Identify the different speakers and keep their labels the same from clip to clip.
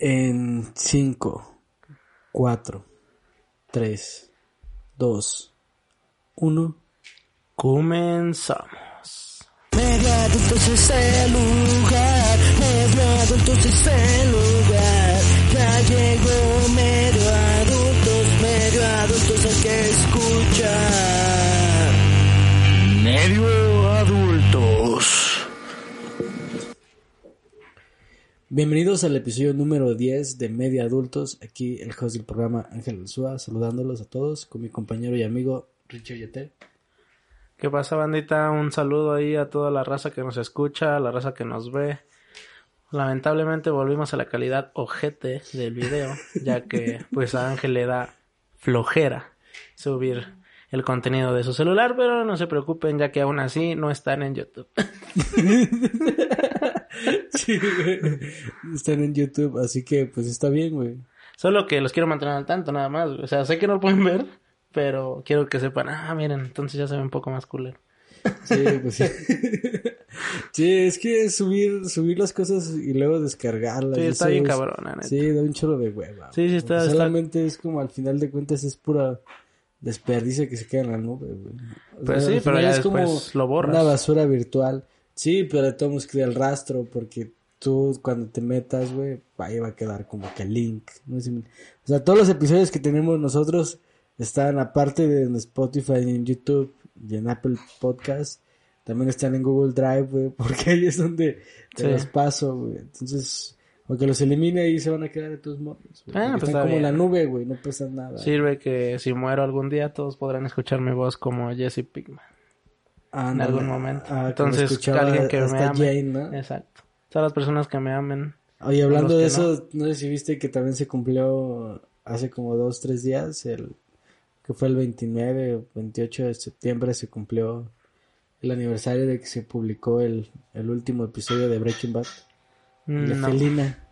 Speaker 1: En 5, 4, 3, 2, 1.
Speaker 2: Comenzamos.
Speaker 3: Medio adultos es el lugar, medio adultos es el lugar. Ya llegó medio adultos, medio adultos hay que escuchar.
Speaker 2: Medio adultos.
Speaker 1: Bienvenidos al episodio número 10 de Media Adultos. Aquí el host del programa Ángel Alzúa, saludándolos a todos con mi compañero y amigo Richard Yetel.
Speaker 2: ¿Qué pasa, bandita? Un saludo ahí a toda la raza que nos escucha, a la raza que nos ve. Lamentablemente volvimos a la calidad ojete del video, ya que pues a Ángel le da flojera subir el contenido de su celular, pero no se preocupen, ya que aún así no están en YouTube.
Speaker 1: Sí, güey. Están en YouTube, así que pues está bien, güey.
Speaker 2: Solo que los quiero mantener al tanto, nada más. güey. O sea, sé que no lo pueden ver, pero quiero que sepan, ah, miren, entonces ya se ve un poco más culero.
Speaker 1: Sí, pues sí. Sí, es que subir, subir las cosas y luego descargarlas.
Speaker 2: Sí, está bien cabrona, neta.
Speaker 1: Sí, da un chorro de hueva.
Speaker 2: Sí, sí, está-
Speaker 1: Porque
Speaker 2: está-
Speaker 1: Solamente es como al final de cuentas es pura desperdicio que se queda en la nube, güey. O
Speaker 2: Pues
Speaker 1: sea,
Speaker 2: sí, pero ya
Speaker 1: es como
Speaker 2: lo borras.
Speaker 1: Una basura virtual. Sí, pero de todos modos queda el rastro porque tú cuando te metas, güey, ahí va a quedar como que el link. No O sea, todos los episodios que tenemos nosotros están aparte de en Spotify en YouTube y en Apple Podcast. También están en Google Drive, güey, porque ahí es donde te
Speaker 2: Sí.
Speaker 1: los paso, güey. Entonces, aunque los elimine ahí se van a quedar de tus modos.
Speaker 2: Ah, pues
Speaker 1: están
Speaker 2: está
Speaker 1: como en la
Speaker 2: bien.
Speaker 1: nube, güey, no pesa nada.
Speaker 2: Sirve que si muero algún día todos podrán escuchar mi voz como Jesse Pinkman
Speaker 1: Ah,
Speaker 2: en
Speaker 1: no,
Speaker 2: algún
Speaker 1: no.
Speaker 2: momento.
Speaker 1: Ah,
Speaker 2: Entonces,
Speaker 1: escuchaba
Speaker 2: alguien que me ame.
Speaker 1: Jane, ¿no?
Speaker 2: Exacto. Todas las personas que me amen.
Speaker 1: Oye, hablando de
Speaker 2: que
Speaker 1: eso, no. sé si viste que también se cumplió hace como dos, tres días, el que fue el 29 o 28 de septiembre, se cumplió el aniversario de que se publicó el, el último episodio de Breaking Bad, de
Speaker 2: No.
Speaker 1: Felina.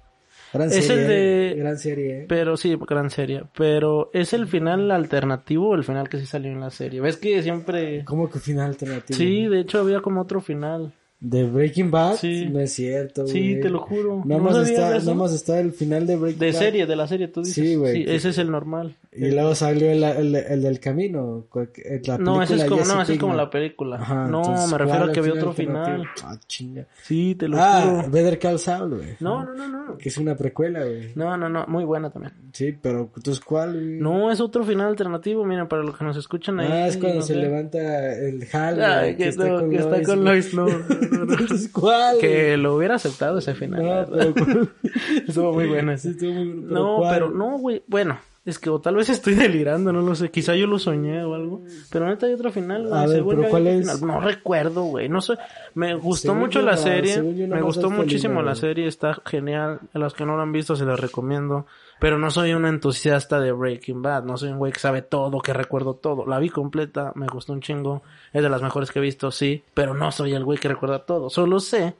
Speaker 1: Gran
Speaker 2: Es el de-
Speaker 1: gran serie. eh.
Speaker 2: Pero sí, gran serie. Pero ¿es el final alternativo o el final que sí salió en la serie? ¿Ves que siempre...
Speaker 1: ¿Cómo que final alternativo?
Speaker 2: Sí, de hecho había como otro final.
Speaker 1: ¿De Breaking Bad?
Speaker 2: Sí.
Speaker 1: No es cierto,
Speaker 2: Sí, te lo juro.
Speaker 1: Nada
Speaker 2: ¿No
Speaker 1: más
Speaker 2: sabías
Speaker 1: está,
Speaker 2: de
Speaker 1: nada más está el final de Breaking
Speaker 2: De
Speaker 1: Bad.
Speaker 2: serie, de la serie, tú dices.
Speaker 1: Sí, güey, que-
Speaker 2: ese es el normal.
Speaker 1: Y luego salió el, el, el del camino. cual- La
Speaker 2: No, ese es como, no, ese es como la película.
Speaker 1: Ajá,
Speaker 2: no,
Speaker 1: entonces,
Speaker 2: me refiero
Speaker 1: ¿cuál
Speaker 2: a que había otro final.
Speaker 1: Ah, chinga.
Speaker 2: Sí, te lo
Speaker 1: Ah,
Speaker 2: juro.
Speaker 1: Better Call Saul, güey.
Speaker 2: No, no, no, no.
Speaker 1: Que es una precuela, güey.
Speaker 2: No, no, no, muy buena también.
Speaker 1: Sí, pero entonces ¿cuál, güey?
Speaker 2: No, es otro final alternativo, miren, para los que nos escuchan ahí.
Speaker 1: Ah, es cuando
Speaker 2: no
Speaker 1: se
Speaker 2: sé.
Speaker 1: levanta el Hal, güey,
Speaker 2: que, no, que está con
Speaker 1: Lois, güey. Entonces, ¿cuál?
Speaker 2: Que lo hubiera aceptado ese final.
Speaker 1: No, pero...
Speaker 2: Estuvo muy bueno ese.
Speaker 1: Sí, estuvo muy bueno, pero
Speaker 2: No,
Speaker 1: ¿cuál?
Speaker 2: pero no, güey. Bueno, es que o tal vez estoy delirando, no lo sé. Quizá yo lo soñé o algo. Pero neta hay otro final, güey.
Speaker 1: A ver, pero ¿cuál es?
Speaker 2: final. No recuerdo, güey. No sé. Me gustó
Speaker 1: Según
Speaker 2: mucho la serie. Me gustó muchísimo la
Speaker 1: güey.
Speaker 2: serie. Está genial. A los que no lo han visto se los recomiendo. Pero no soy un entusiasta de Breaking Bad. No soy un güey que sabe todo, que recuerdo todo. La vi completa, me gustó un chingo. Es de las mejores que he visto, sí. Pero no soy el güey que recuerda todo. Solo sé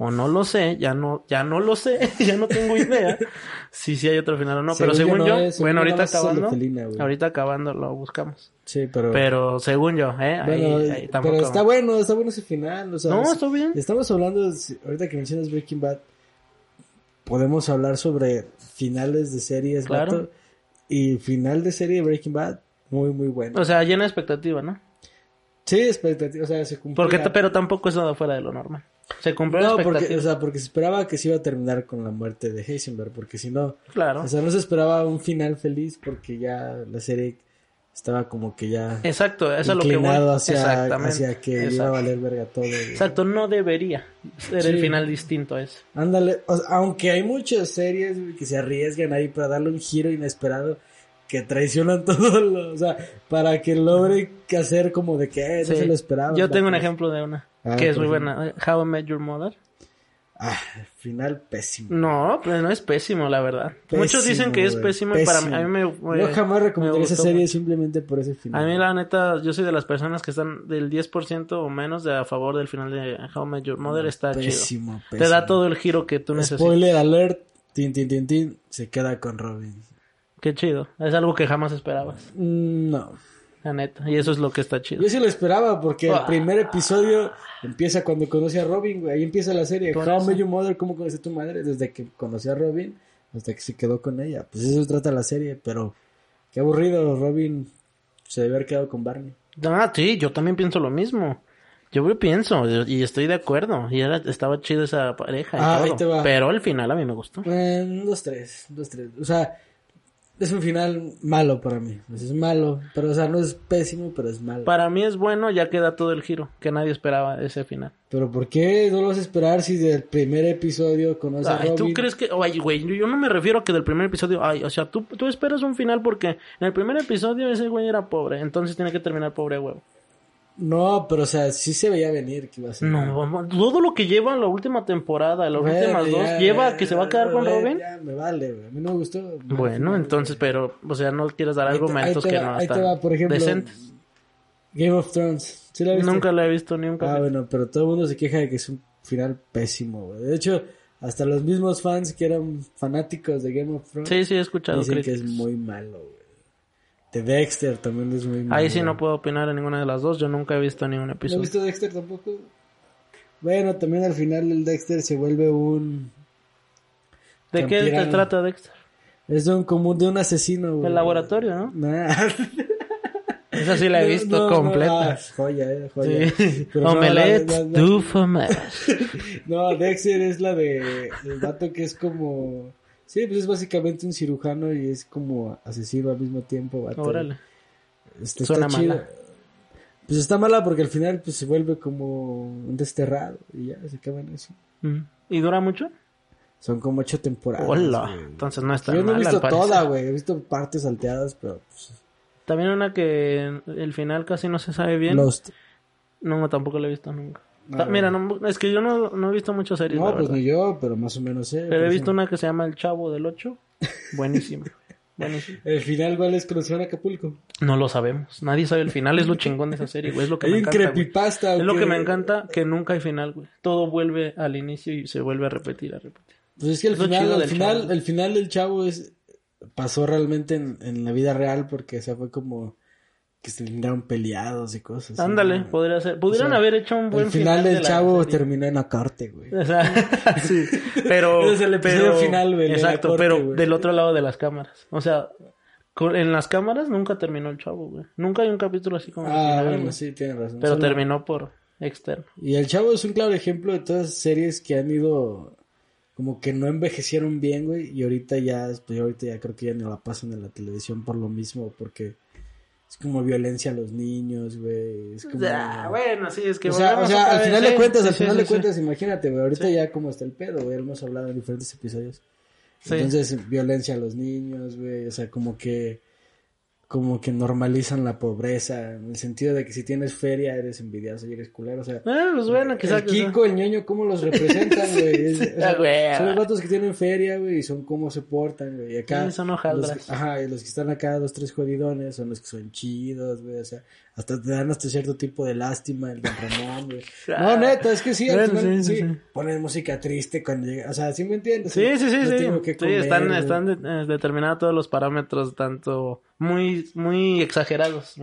Speaker 2: o no lo sé, ya no, ya no lo sé, ya no tengo idea si sí hay otro final o no, pero
Speaker 1: Según yo no es, según
Speaker 2: bueno, ahorita acabando, ahorita acabando lo buscamos,
Speaker 1: Sí, pero...
Speaker 2: pero según yo, eh, ahí,
Speaker 1: Bueno,
Speaker 2: ahí tampoco.
Speaker 1: pero está bueno, está bueno ese final. O sea,
Speaker 2: No,
Speaker 1: es-
Speaker 2: está bien.
Speaker 1: Estamos hablando, de- ahorita que mencionas Breaking Bad, podemos hablar sobre finales de series,
Speaker 2: Claro.
Speaker 1: y final de serie de Breaking Bad, muy, muy bueno.
Speaker 2: O sea, llena de expectativa, ¿no?
Speaker 1: sí, expectativa, o sea, se cumplió.
Speaker 2: Porque, pero tampoco es nada fuera de lo normal. Se cumplió la
Speaker 1: No, porque,
Speaker 2: expectativa.
Speaker 1: o sea, porque se esperaba que se iba a terminar con la muerte de Heisenberg, porque si no,
Speaker 2: claro.
Speaker 1: o sea, no se esperaba un final feliz porque ya la serie estaba como que ya
Speaker 2: Exacto, eso es lo que voy.
Speaker 1: hacia,
Speaker 2: Exactamente.
Speaker 1: hacia que iba a
Speaker 2: Exacto.
Speaker 1: valer verga todo.
Speaker 2: Exacto, no debería ser el
Speaker 1: Sí.
Speaker 2: final distinto a ese.
Speaker 1: Ándale, o sea, aunque hay muchas series que se arriesgan ahí para darle un giro inesperado que traicionan todo, lo, o sea, para que logre que hacer como de que eh, no
Speaker 2: Sí.
Speaker 1: se lo esperaba.
Speaker 2: Yo tengo un ejemplo de una
Speaker 1: Ah,
Speaker 2: que es muy
Speaker 1: ejemplo.
Speaker 2: buena. How I Met Your Mother.
Speaker 1: Ah, final pésimo.
Speaker 2: No, pues no es pésimo, la verdad.
Speaker 1: Pésimo,
Speaker 2: Muchos dicen que es pésimo, y para mí, a mí me...
Speaker 1: Yo jamás
Speaker 2: me
Speaker 1: recomendaría esa serie simplemente por ese final.
Speaker 2: A mí la neta, yo soy de las personas que están del 10% o menos de a favor del final de How I Met Your Mother. Está
Speaker 1: Pésimo,
Speaker 2: chido. Te da todo el giro que tú necesitas.
Speaker 1: Spoiler alert, tin, tin, tin, tin, se queda con Robin.
Speaker 2: Qué chido. Es algo que jamás esperabas,
Speaker 1: Mm, No.
Speaker 2: La neta. Y eso es lo que está chido.
Speaker 1: Yo sí lo esperaba porque
Speaker 2: Ah.
Speaker 1: el primer episodio empieza cuando conoce a Robin, güey. Ahí empieza la serie. How. Met Your Mother, ¿cómo conocí a tu madre? Desde que conocí a Robin hasta que se quedó con ella. Pues eso trata la serie, pero qué aburrido. Robin se debe haber quedado con Barney.
Speaker 2: Ah, sí, yo también pienso lo mismo. Yo pienso y estoy de acuerdo. Y era, estaba chido esa pareja y
Speaker 1: Ah,
Speaker 2: todo.
Speaker 1: ahí te va.
Speaker 2: Pero al final a mí me gustó.
Speaker 1: Eh, dos, tres, dos, tres. O sea, es un final malo para mí. Es malo, pero o sea, no es pésimo, pero es malo.
Speaker 2: Para mí es bueno, ya queda todo el giro, que nadie esperaba ese final.
Speaker 1: Pero ¿por qué no lo vas a esperar si del primer episodio conoce a
Speaker 2: Ay,
Speaker 1: Robin?
Speaker 2: ¿tú crees que...? Ay, güey, yo no me refiero a que del primer episodio... Ay, o sea, tú, tú esperas un final porque en el primer episodio ese güey era pobre, entonces tiene que terminar pobre huevo.
Speaker 1: No, pero o sea, sí se veía venir que iba a ser.
Speaker 2: No, todo lo que lleva la última temporada, las
Speaker 1: Bueno,
Speaker 2: últimas dos,
Speaker 1: ya,
Speaker 2: lleva
Speaker 1: ya,
Speaker 2: que se va a quedar con Robin.
Speaker 1: Ya, me vale, güey. A mí no me gustó.
Speaker 2: Bueno, entonces, pero, o sea, no quieres dar argumentos
Speaker 1: te
Speaker 2: que
Speaker 1: va-
Speaker 2: no están
Speaker 1: va, por ejemplo,
Speaker 2: decentes.
Speaker 1: Game of Thrones. ¿Sí la viste?
Speaker 2: Nunca la he visto, ni nunca.
Speaker 1: Ah, bueno, pero todo el mundo se queja de que es un final pésimo, güey. De hecho, hasta los mismos fans que eran fanáticos de Game of Thrones
Speaker 2: Sí, sí, he escuchado
Speaker 1: dicen que es muy malo, güey. De Dexter también es muy malo.
Speaker 2: Ahí sí no puedo opinar en ninguna de las dos, yo nunca he visto ningún
Speaker 1: ¿No
Speaker 2: episodio.
Speaker 1: has visto Dexter tampoco? Bueno, también al final el Dexter se vuelve un...
Speaker 2: ¿De qué te trata Dexter?
Speaker 1: Es un común de un asesino, güey.
Speaker 2: El laboratorio, ¿no?
Speaker 1: Nah.
Speaker 2: Esa sí la he visto
Speaker 1: No, no,
Speaker 2: completa.
Speaker 1: ah, joya, eh, joya.
Speaker 2: Sí.
Speaker 1: Pero no,
Speaker 2: Omelette fromage.
Speaker 1: No, Dexter es la de el vato que es como sí, pues es básicamente un cirujano y es como asesino al mismo tiempo, vato.
Speaker 2: Órale.
Speaker 1: Este,
Speaker 2: Suena
Speaker 1: está
Speaker 2: mala.
Speaker 1: Pues está mala porque al final pues se vuelve como un desterrado y ya se acaba en eso.
Speaker 2: ¿Y dura mucho?
Speaker 1: Son como ocho temporadas.
Speaker 2: Hola.
Speaker 1: güey.
Speaker 2: Entonces no está
Speaker 1: Yo no he visto toda, güey. He visto partes salteadas, pero pues,
Speaker 2: También una que el final casi no se sabe bien.
Speaker 1: Lost.
Speaker 2: No, tampoco la he visto nunca.
Speaker 1: Ah,
Speaker 2: Ta- Mira, no, es que yo no, no he visto muchas series,
Speaker 1: No,
Speaker 2: la
Speaker 1: pues
Speaker 2: verdad.
Speaker 1: ni yo, pero más o menos sé.
Speaker 2: Pero he
Speaker 1: por
Speaker 2: visto una que se llama El Chavo del 8. Buenísima. Buenísima.
Speaker 1: El final, ¿cuál es? En Acapulco.
Speaker 2: No lo sabemos. Nadie sabe el final. Es lo chingón de esa serie, güey. Es lo que
Speaker 1: Hay
Speaker 2: me
Speaker 1: un
Speaker 2: encanta. güey.
Speaker 1: creepypasta.
Speaker 2: Es lo
Speaker 1: ¿o
Speaker 2: que me encanta, que nunca hay final, güey. Todo vuelve al inicio y se vuelve a repetir, a repetir.
Speaker 1: Pues es que el
Speaker 2: Es lo
Speaker 1: final,
Speaker 2: chido
Speaker 1: el
Speaker 2: del
Speaker 1: final,
Speaker 2: Chavo.
Speaker 1: el final del chavo es pasó realmente en, en la vida real porque o sea, fue como que se terminaron peleados y cosas.
Speaker 2: Ándale,
Speaker 1: ¿no?
Speaker 2: podría ser.
Speaker 1: O sea,
Speaker 2: haber hecho un buen
Speaker 1: el final del
Speaker 2: de
Speaker 1: chavo
Speaker 2: serie.
Speaker 1: terminó en la corte, güey.
Speaker 2: O sea, sí, pero...
Speaker 1: Es el
Speaker 2: pero-
Speaker 1: final, güey,
Speaker 2: Exacto,
Speaker 1: corte,
Speaker 2: pero
Speaker 1: güey.
Speaker 2: del otro lado de las cámaras. O sea, en las cámaras nunca terminó el chavo, güey. Nunca hay un capítulo así como el
Speaker 1: Ah,
Speaker 2: final,
Speaker 1: bueno,
Speaker 2: güey.
Speaker 1: sí, tiene razón.
Speaker 2: Pero
Speaker 1: Solo-
Speaker 2: terminó por externo.
Speaker 1: Y el chavo es un claro ejemplo de todas esas series que han ido como que no envejecieron bien, güey, y ahorita ya, pues ahorita ya creo que ya no la pasan en la televisión por lo mismo, porque es como violencia a los niños, güey, es como...
Speaker 2: Ah, bueno, sí, es que
Speaker 1: o sea, o sea al final de cuentas,
Speaker 2: sí,
Speaker 1: al final
Speaker 2: sí,
Speaker 1: de
Speaker 2: sí.
Speaker 1: cuentas, imagínate, güey, ahorita ya como está el pedo, güey, hemos hablado en diferentes episodios. Entonces, violencia a los niños, güey, o sea, como que como que normalizan la pobreza, en el sentido de que si tienes feria eres envidioso y eres culero, o sea,
Speaker 2: Ah, pues bueno, quizás.
Speaker 1: el Kiko, el ñoño, ¿cómo los representan, güey? Es- o sea,
Speaker 2: güey.
Speaker 1: son los vatos que tienen feria, güey, y son cómo se portan, güey. Y acá,
Speaker 2: Sí, son
Speaker 1: los, ajá, y los que están acá, los tres jodidones, son los que son chidos, güey, o sea, hasta te dan hasta cierto tipo de lástima, el Don Ramón, güey. No, neta, es que sí, al
Speaker 2: Bueno,
Speaker 1: final,
Speaker 2: sí,
Speaker 1: sí,
Speaker 2: sí, sí.
Speaker 1: ponen música triste cuando llega, o sea, ¿sí me entiendes?
Speaker 2: Sí, sí, sí,
Speaker 1: No
Speaker 2: sí.
Speaker 1: tengo que
Speaker 2: Sí,
Speaker 1: comer,
Speaker 2: están,
Speaker 1: güey.
Speaker 2: están de- eh, determinados todos los parámetros, tanto muy, muy exagerados, O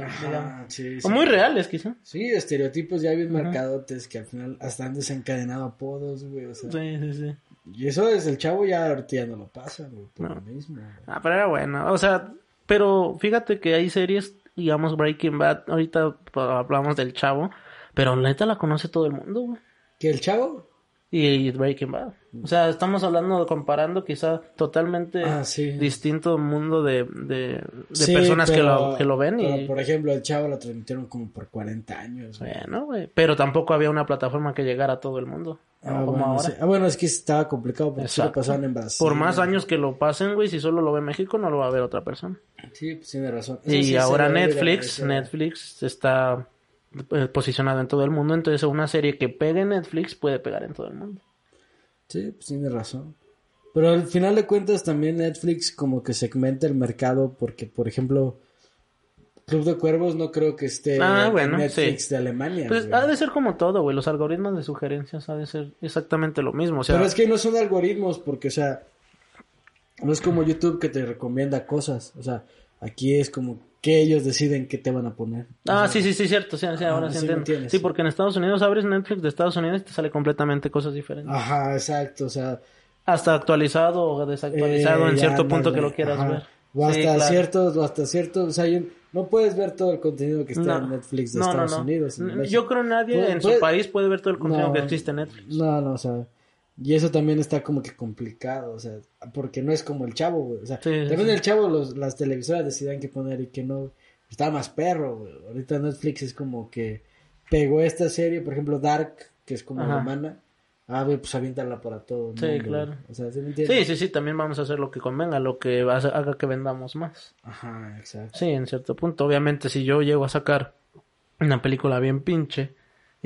Speaker 1: sí.
Speaker 2: muy reales, quizá.
Speaker 1: Sí, estereotipos ya bien marcadotes que al final hasta han desencadenado apodos, güey, o sea.
Speaker 2: Sí, sí, sí.
Speaker 1: Y eso es el chavo ya ahorita ya no lo pasa, güey, por
Speaker 2: No.
Speaker 1: lo mismo. güey.
Speaker 2: Ah, pero era bueno. O sea, pero fíjate que hay series, digamos Breaking Bad, ahorita pa- hablamos del chavo, pero neta la conoce todo el mundo, güey.
Speaker 1: ¿Que el chavo?
Speaker 2: Y Breaking Bad. O sea, estamos hablando, comparando quizá totalmente
Speaker 1: Ah, sí.
Speaker 2: distinto mundo de, de, de
Speaker 1: Sí,
Speaker 2: personas que, lo, que lo ven
Speaker 1: pero,
Speaker 2: y...
Speaker 1: por ejemplo, el chavo lo transmitieron como por 40 años. güey.
Speaker 2: Bueno, güey. Pero tampoco había una plataforma que llegara a todo el mundo.
Speaker 1: Ah,
Speaker 2: como
Speaker 1: bueno,
Speaker 2: ahora.
Speaker 1: sí. Ah, bueno, es que estaba complicado porque lo pasaban en Brasil.
Speaker 2: Por más años que lo pasen, güey, si solo lo ve México, no lo va a ver otra persona.
Speaker 1: Sí, pues tiene razón. Eso
Speaker 2: Y ahora Netflix. Netflix está posicionado en todo el mundo, entonces una serie que pegue en Netflix puede pegar en todo el mundo.
Speaker 1: Sí, pues tiene razón. Pero al final de cuentas también Netflix como que segmenta el mercado porque, por ejemplo, Club de Cuervos no creo que esté
Speaker 2: Ah,
Speaker 1: en
Speaker 2: bueno,
Speaker 1: Netflix
Speaker 2: sí.
Speaker 1: de Alemania.
Speaker 2: Pues
Speaker 1: güey.
Speaker 2: ha de ser como todo, güey. Los algoritmos de sugerencias ha de ser exactamente lo mismo. O sea,
Speaker 1: Pero es que no son algoritmos porque, o sea, no es como YouTube que te recomienda cosas. O sea, aquí es como que ellos deciden qué te van a poner.
Speaker 2: Ah,
Speaker 1: O sea,
Speaker 2: sí, sí, sí, cierto. Sí, sí, ahora
Speaker 1: Ah,
Speaker 2: sí entiendo. sí, porque en Estados Unidos abres Netflix de Estados Unidos y te sale completamente cosas diferentes.
Speaker 1: Ajá, exacto, o sea...
Speaker 2: Hasta actualizado o desactualizado
Speaker 1: eh,
Speaker 2: en cierto punto que lo quieras
Speaker 1: ajá.
Speaker 2: ver.
Speaker 1: O hasta
Speaker 2: Sí, claro.
Speaker 1: ciertos, o hasta ciertos, o sea, yo- no puedes ver todo el contenido que está
Speaker 2: No.
Speaker 1: en Netflix de
Speaker 2: No,
Speaker 1: Estados
Speaker 2: no.
Speaker 1: Unidos. en.
Speaker 2: Yo creo nadie
Speaker 1: Puede-
Speaker 2: en su país puede ver todo el contenido que existe en Netflix.
Speaker 1: No, no, o sea, y eso también está como que complicado, o sea, porque no es como el chavo, güey. O sea,
Speaker 2: Sí,
Speaker 1: también
Speaker 2: sí.
Speaker 1: el chavo, los, las televisoras decidían qué poner y qué no. Estaba más perro, güey. Ahorita Netflix es como que pegó esta serie, por ejemplo, Dark, que es como
Speaker 2: Ajá.
Speaker 1: alemana. Ah, güey, pues aviéntala para todo. el
Speaker 2: Sí, claro.
Speaker 1: güey. O sea, ¿sí me?
Speaker 2: Sí, sí, sí, también vamos a hacer lo que convenga, lo que haga que vendamos más.
Speaker 1: Ajá, exacto.
Speaker 2: Sí, en cierto punto. Obviamente, si yo llego a sacar una película bien pinche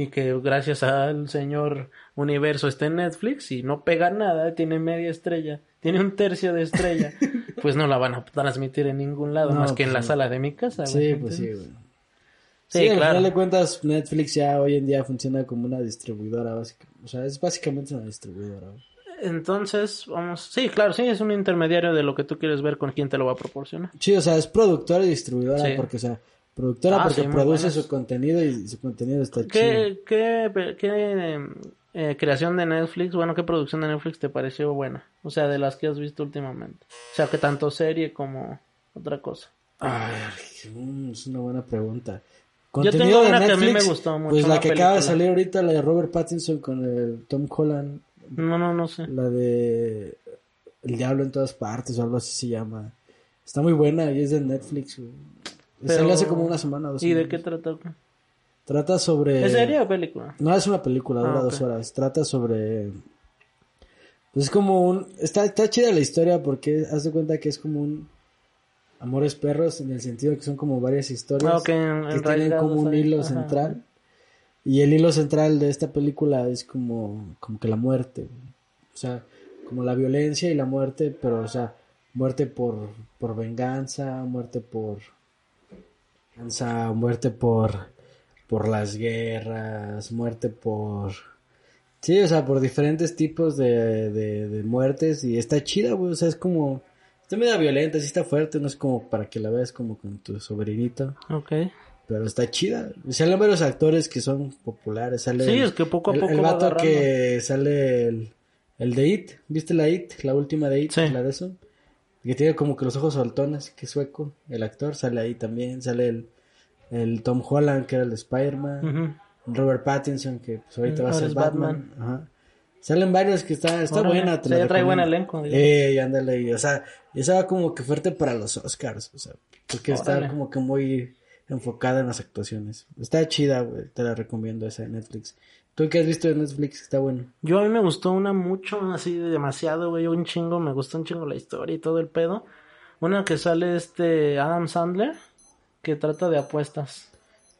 Speaker 2: y que gracias al señor universo esté en Netflix y no pega nada, tiene media estrella, tiene un tercio de estrella, pues no la van a transmitir en ningún lado
Speaker 1: No,
Speaker 2: más que en
Speaker 1: pues
Speaker 2: la
Speaker 1: sí.
Speaker 2: sala de mi casa.
Speaker 1: Sí,
Speaker 2: güey,
Speaker 1: pues sí, güey.
Speaker 2: Sí,
Speaker 1: Sí, al
Speaker 2: claro.
Speaker 1: final de cuentas, Netflix ya hoy en día funciona como una distribuidora básica. O sea, es básicamente una distribuidora. güey.
Speaker 2: Entonces, vamos, sí, claro, sí, es un intermediario de lo que tú quieres ver con quién te lo va a proporcionar.
Speaker 1: Sí, o sea, es productora y distribuidora
Speaker 2: Sí.
Speaker 1: porque, o sea, productora
Speaker 2: Ah,
Speaker 1: porque
Speaker 2: sí,
Speaker 1: produce
Speaker 2: buenas.
Speaker 1: su contenido y su contenido está chido.
Speaker 2: ¿Qué, qué, qué eh, creación de Netflix, bueno, qué producción de Netflix te pareció buena? O sea, de las que has visto últimamente. O sea, que tanto serie como otra cosa.
Speaker 1: Ay, mm, es una buena pregunta.
Speaker 2: Yo tengo una que a mí me gustó mucho,
Speaker 1: Pues la que acaba de salir ahorita, la de Robert Pattinson con el Tom Holland,
Speaker 2: No, no, no sé.
Speaker 1: la de El Diablo en todas partes o algo así se llama. Está muy buena y es de Netflix. güey.
Speaker 2: Pero-
Speaker 1: Salió hace como una semana o dos
Speaker 2: ¿Y de qué trata?
Speaker 1: Trata sobre...
Speaker 2: ¿Es serie o película?
Speaker 1: No, es una película, dura
Speaker 2: Ah, ok.
Speaker 1: dos horas. Trata sobre... Pues es como un... Está, está chida la historia porque haz de cuenta que es como un... Amores perros en el sentido que son como varias historias
Speaker 2: Ah,
Speaker 1: que tienen como un
Speaker 2: ahí.
Speaker 1: hilo
Speaker 2: Ajá.
Speaker 1: central. Y el hilo central de esta película es como, como que la muerte. O sea, como la violencia y la muerte, pero o sea, muerte por, por venganza, muerte por... venganza, muerte por por las guerras, muerte por... Sí, o sea, por diferentes tipos de, de, de muertes y está chida, güey, o sea, es como... Está medio violenta, sí está fuerte, no es como para que la veas como con tu sobrinito,
Speaker 2: Ok.
Speaker 1: pero está chida. Salen varios actores que son populares, sale...
Speaker 2: Sí,
Speaker 1: el-
Speaker 2: es que poco a
Speaker 1: el,
Speaker 2: poco
Speaker 1: El
Speaker 2: va
Speaker 1: vato que sale el, el de It, ¿viste la It? La última de It,
Speaker 2: Sí.
Speaker 1: la de eso. Que tiene como que los ojos soltones, que es sueco, el actor, sale ahí también, sale el, el Tom Holland, que era el de Spider-Man. Robert Pattinson, que pues, ahorita
Speaker 2: Mm,
Speaker 1: va a ser
Speaker 2: es
Speaker 1: Batman. Ajá. Salen varios que está, está buena. te
Speaker 2: ya trae buen elenco.
Speaker 1: Eh, y ándale, y, o sea, esa va como que fuerte para los Oscars, o sea, porque está como que muy enfocada en las actuaciones. Está chida, güey, te la recomiendo esa de Netflix. ¿Tú qué has visto de Netflix? Está bueno.
Speaker 2: Yo a mí me gustó una mucho, así de demasiado, güey, un chingo, me gustó un chingo la historia y todo el pedo. Una que sale este Adam Sandler, que trata de apuestas.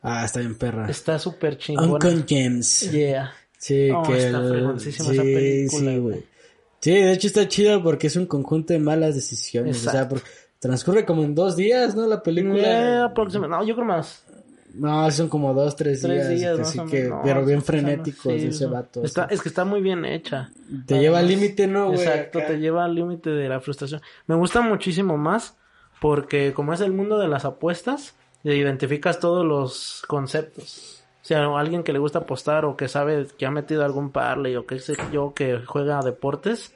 Speaker 1: Ah, está bien perra.
Speaker 2: Está súper chingona.
Speaker 1: Uncle James.
Speaker 2: Yeah.
Speaker 1: Sí,
Speaker 2: Oh,
Speaker 1: que
Speaker 2: está
Speaker 1: el- sí,
Speaker 2: esa película,
Speaker 1: sí,
Speaker 2: güey.
Speaker 1: Sí, de hecho está chida porque es un conjunto de malas decisiones. O sea,
Speaker 2: Exacto.
Speaker 1: transcurre como en dos días, ¿no? La película.
Speaker 2: Eh, aproximadamente, no, yo creo más.
Speaker 1: No, son como dos, tres,
Speaker 2: Tres
Speaker 1: días.
Speaker 2: días,
Speaker 1: así que,
Speaker 2: menos.
Speaker 1: pero bien
Speaker 2: o sea, no,
Speaker 1: frenéticos
Speaker 2: sí,
Speaker 1: ese vato.
Speaker 2: Está, es que está muy bien hecha.
Speaker 1: Te lleva al límite, ¿no, güey?
Speaker 2: Exacto,
Speaker 1: Acá.
Speaker 2: te lleva al límite de la frustración. Me gusta muchísimo más porque como es el mundo de las apuestas, te identificas todos los conceptos. O sea, alguien que le gusta apostar o que sabe que ha metido algún parlay o que sé yo que juega a deportes,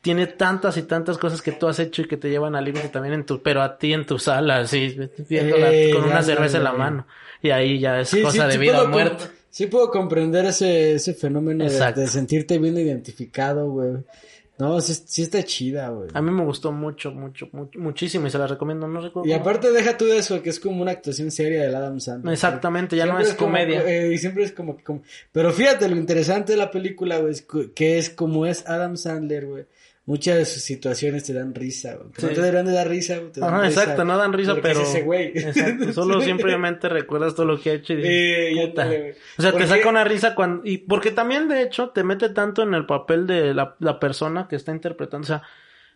Speaker 2: tiene tantas y tantas cosas que tú has hecho y que te llevan al límite también en tu, pero a ti en tu sala, así, viéndola
Speaker 1: Eh,
Speaker 2: con una cerveza en la mano. Y ahí ya es
Speaker 1: Sí,
Speaker 2: cosa
Speaker 1: sí,
Speaker 2: de
Speaker 1: sí
Speaker 2: vida o muerte.
Speaker 1: Sí puedo comprender ese, ese fenómeno de, sentirte bien identificado, güey. No, sí, sí está chida, güey.
Speaker 2: A mí me gustó mucho, mucho, mucho, muchísimo y se la recomiendo. No recuerdo.
Speaker 1: Y aparte deja tú de eso, que es como una actuación seria del Adam Sandler.
Speaker 2: Exactamente, ya no es
Speaker 1: como-
Speaker 2: comedia.
Speaker 1: eh, y siempre es como, como- Pero fíjate, lo interesante de la película, güey, es que es como es Adam Sandler, güey. Muchas situaciones te dan risa, güey. Que
Speaker 2: Sí.
Speaker 1: No te deberían de dar risa, güey. te dan
Speaker 2: Ajá,
Speaker 1: risa
Speaker 2: exacto, no dan risa, pero.
Speaker 1: es ese güey.
Speaker 2: Exacto, solo simplemente recuerdas todo lo que ha hecho y dices,
Speaker 1: Eh,
Speaker 2: puta.
Speaker 1: güey.
Speaker 2: O sea,
Speaker 1: Porque-
Speaker 2: te saca una risa cuando. Y porque también, de hecho, te mete tanto en el papel de la, la persona que está interpretando. O sea,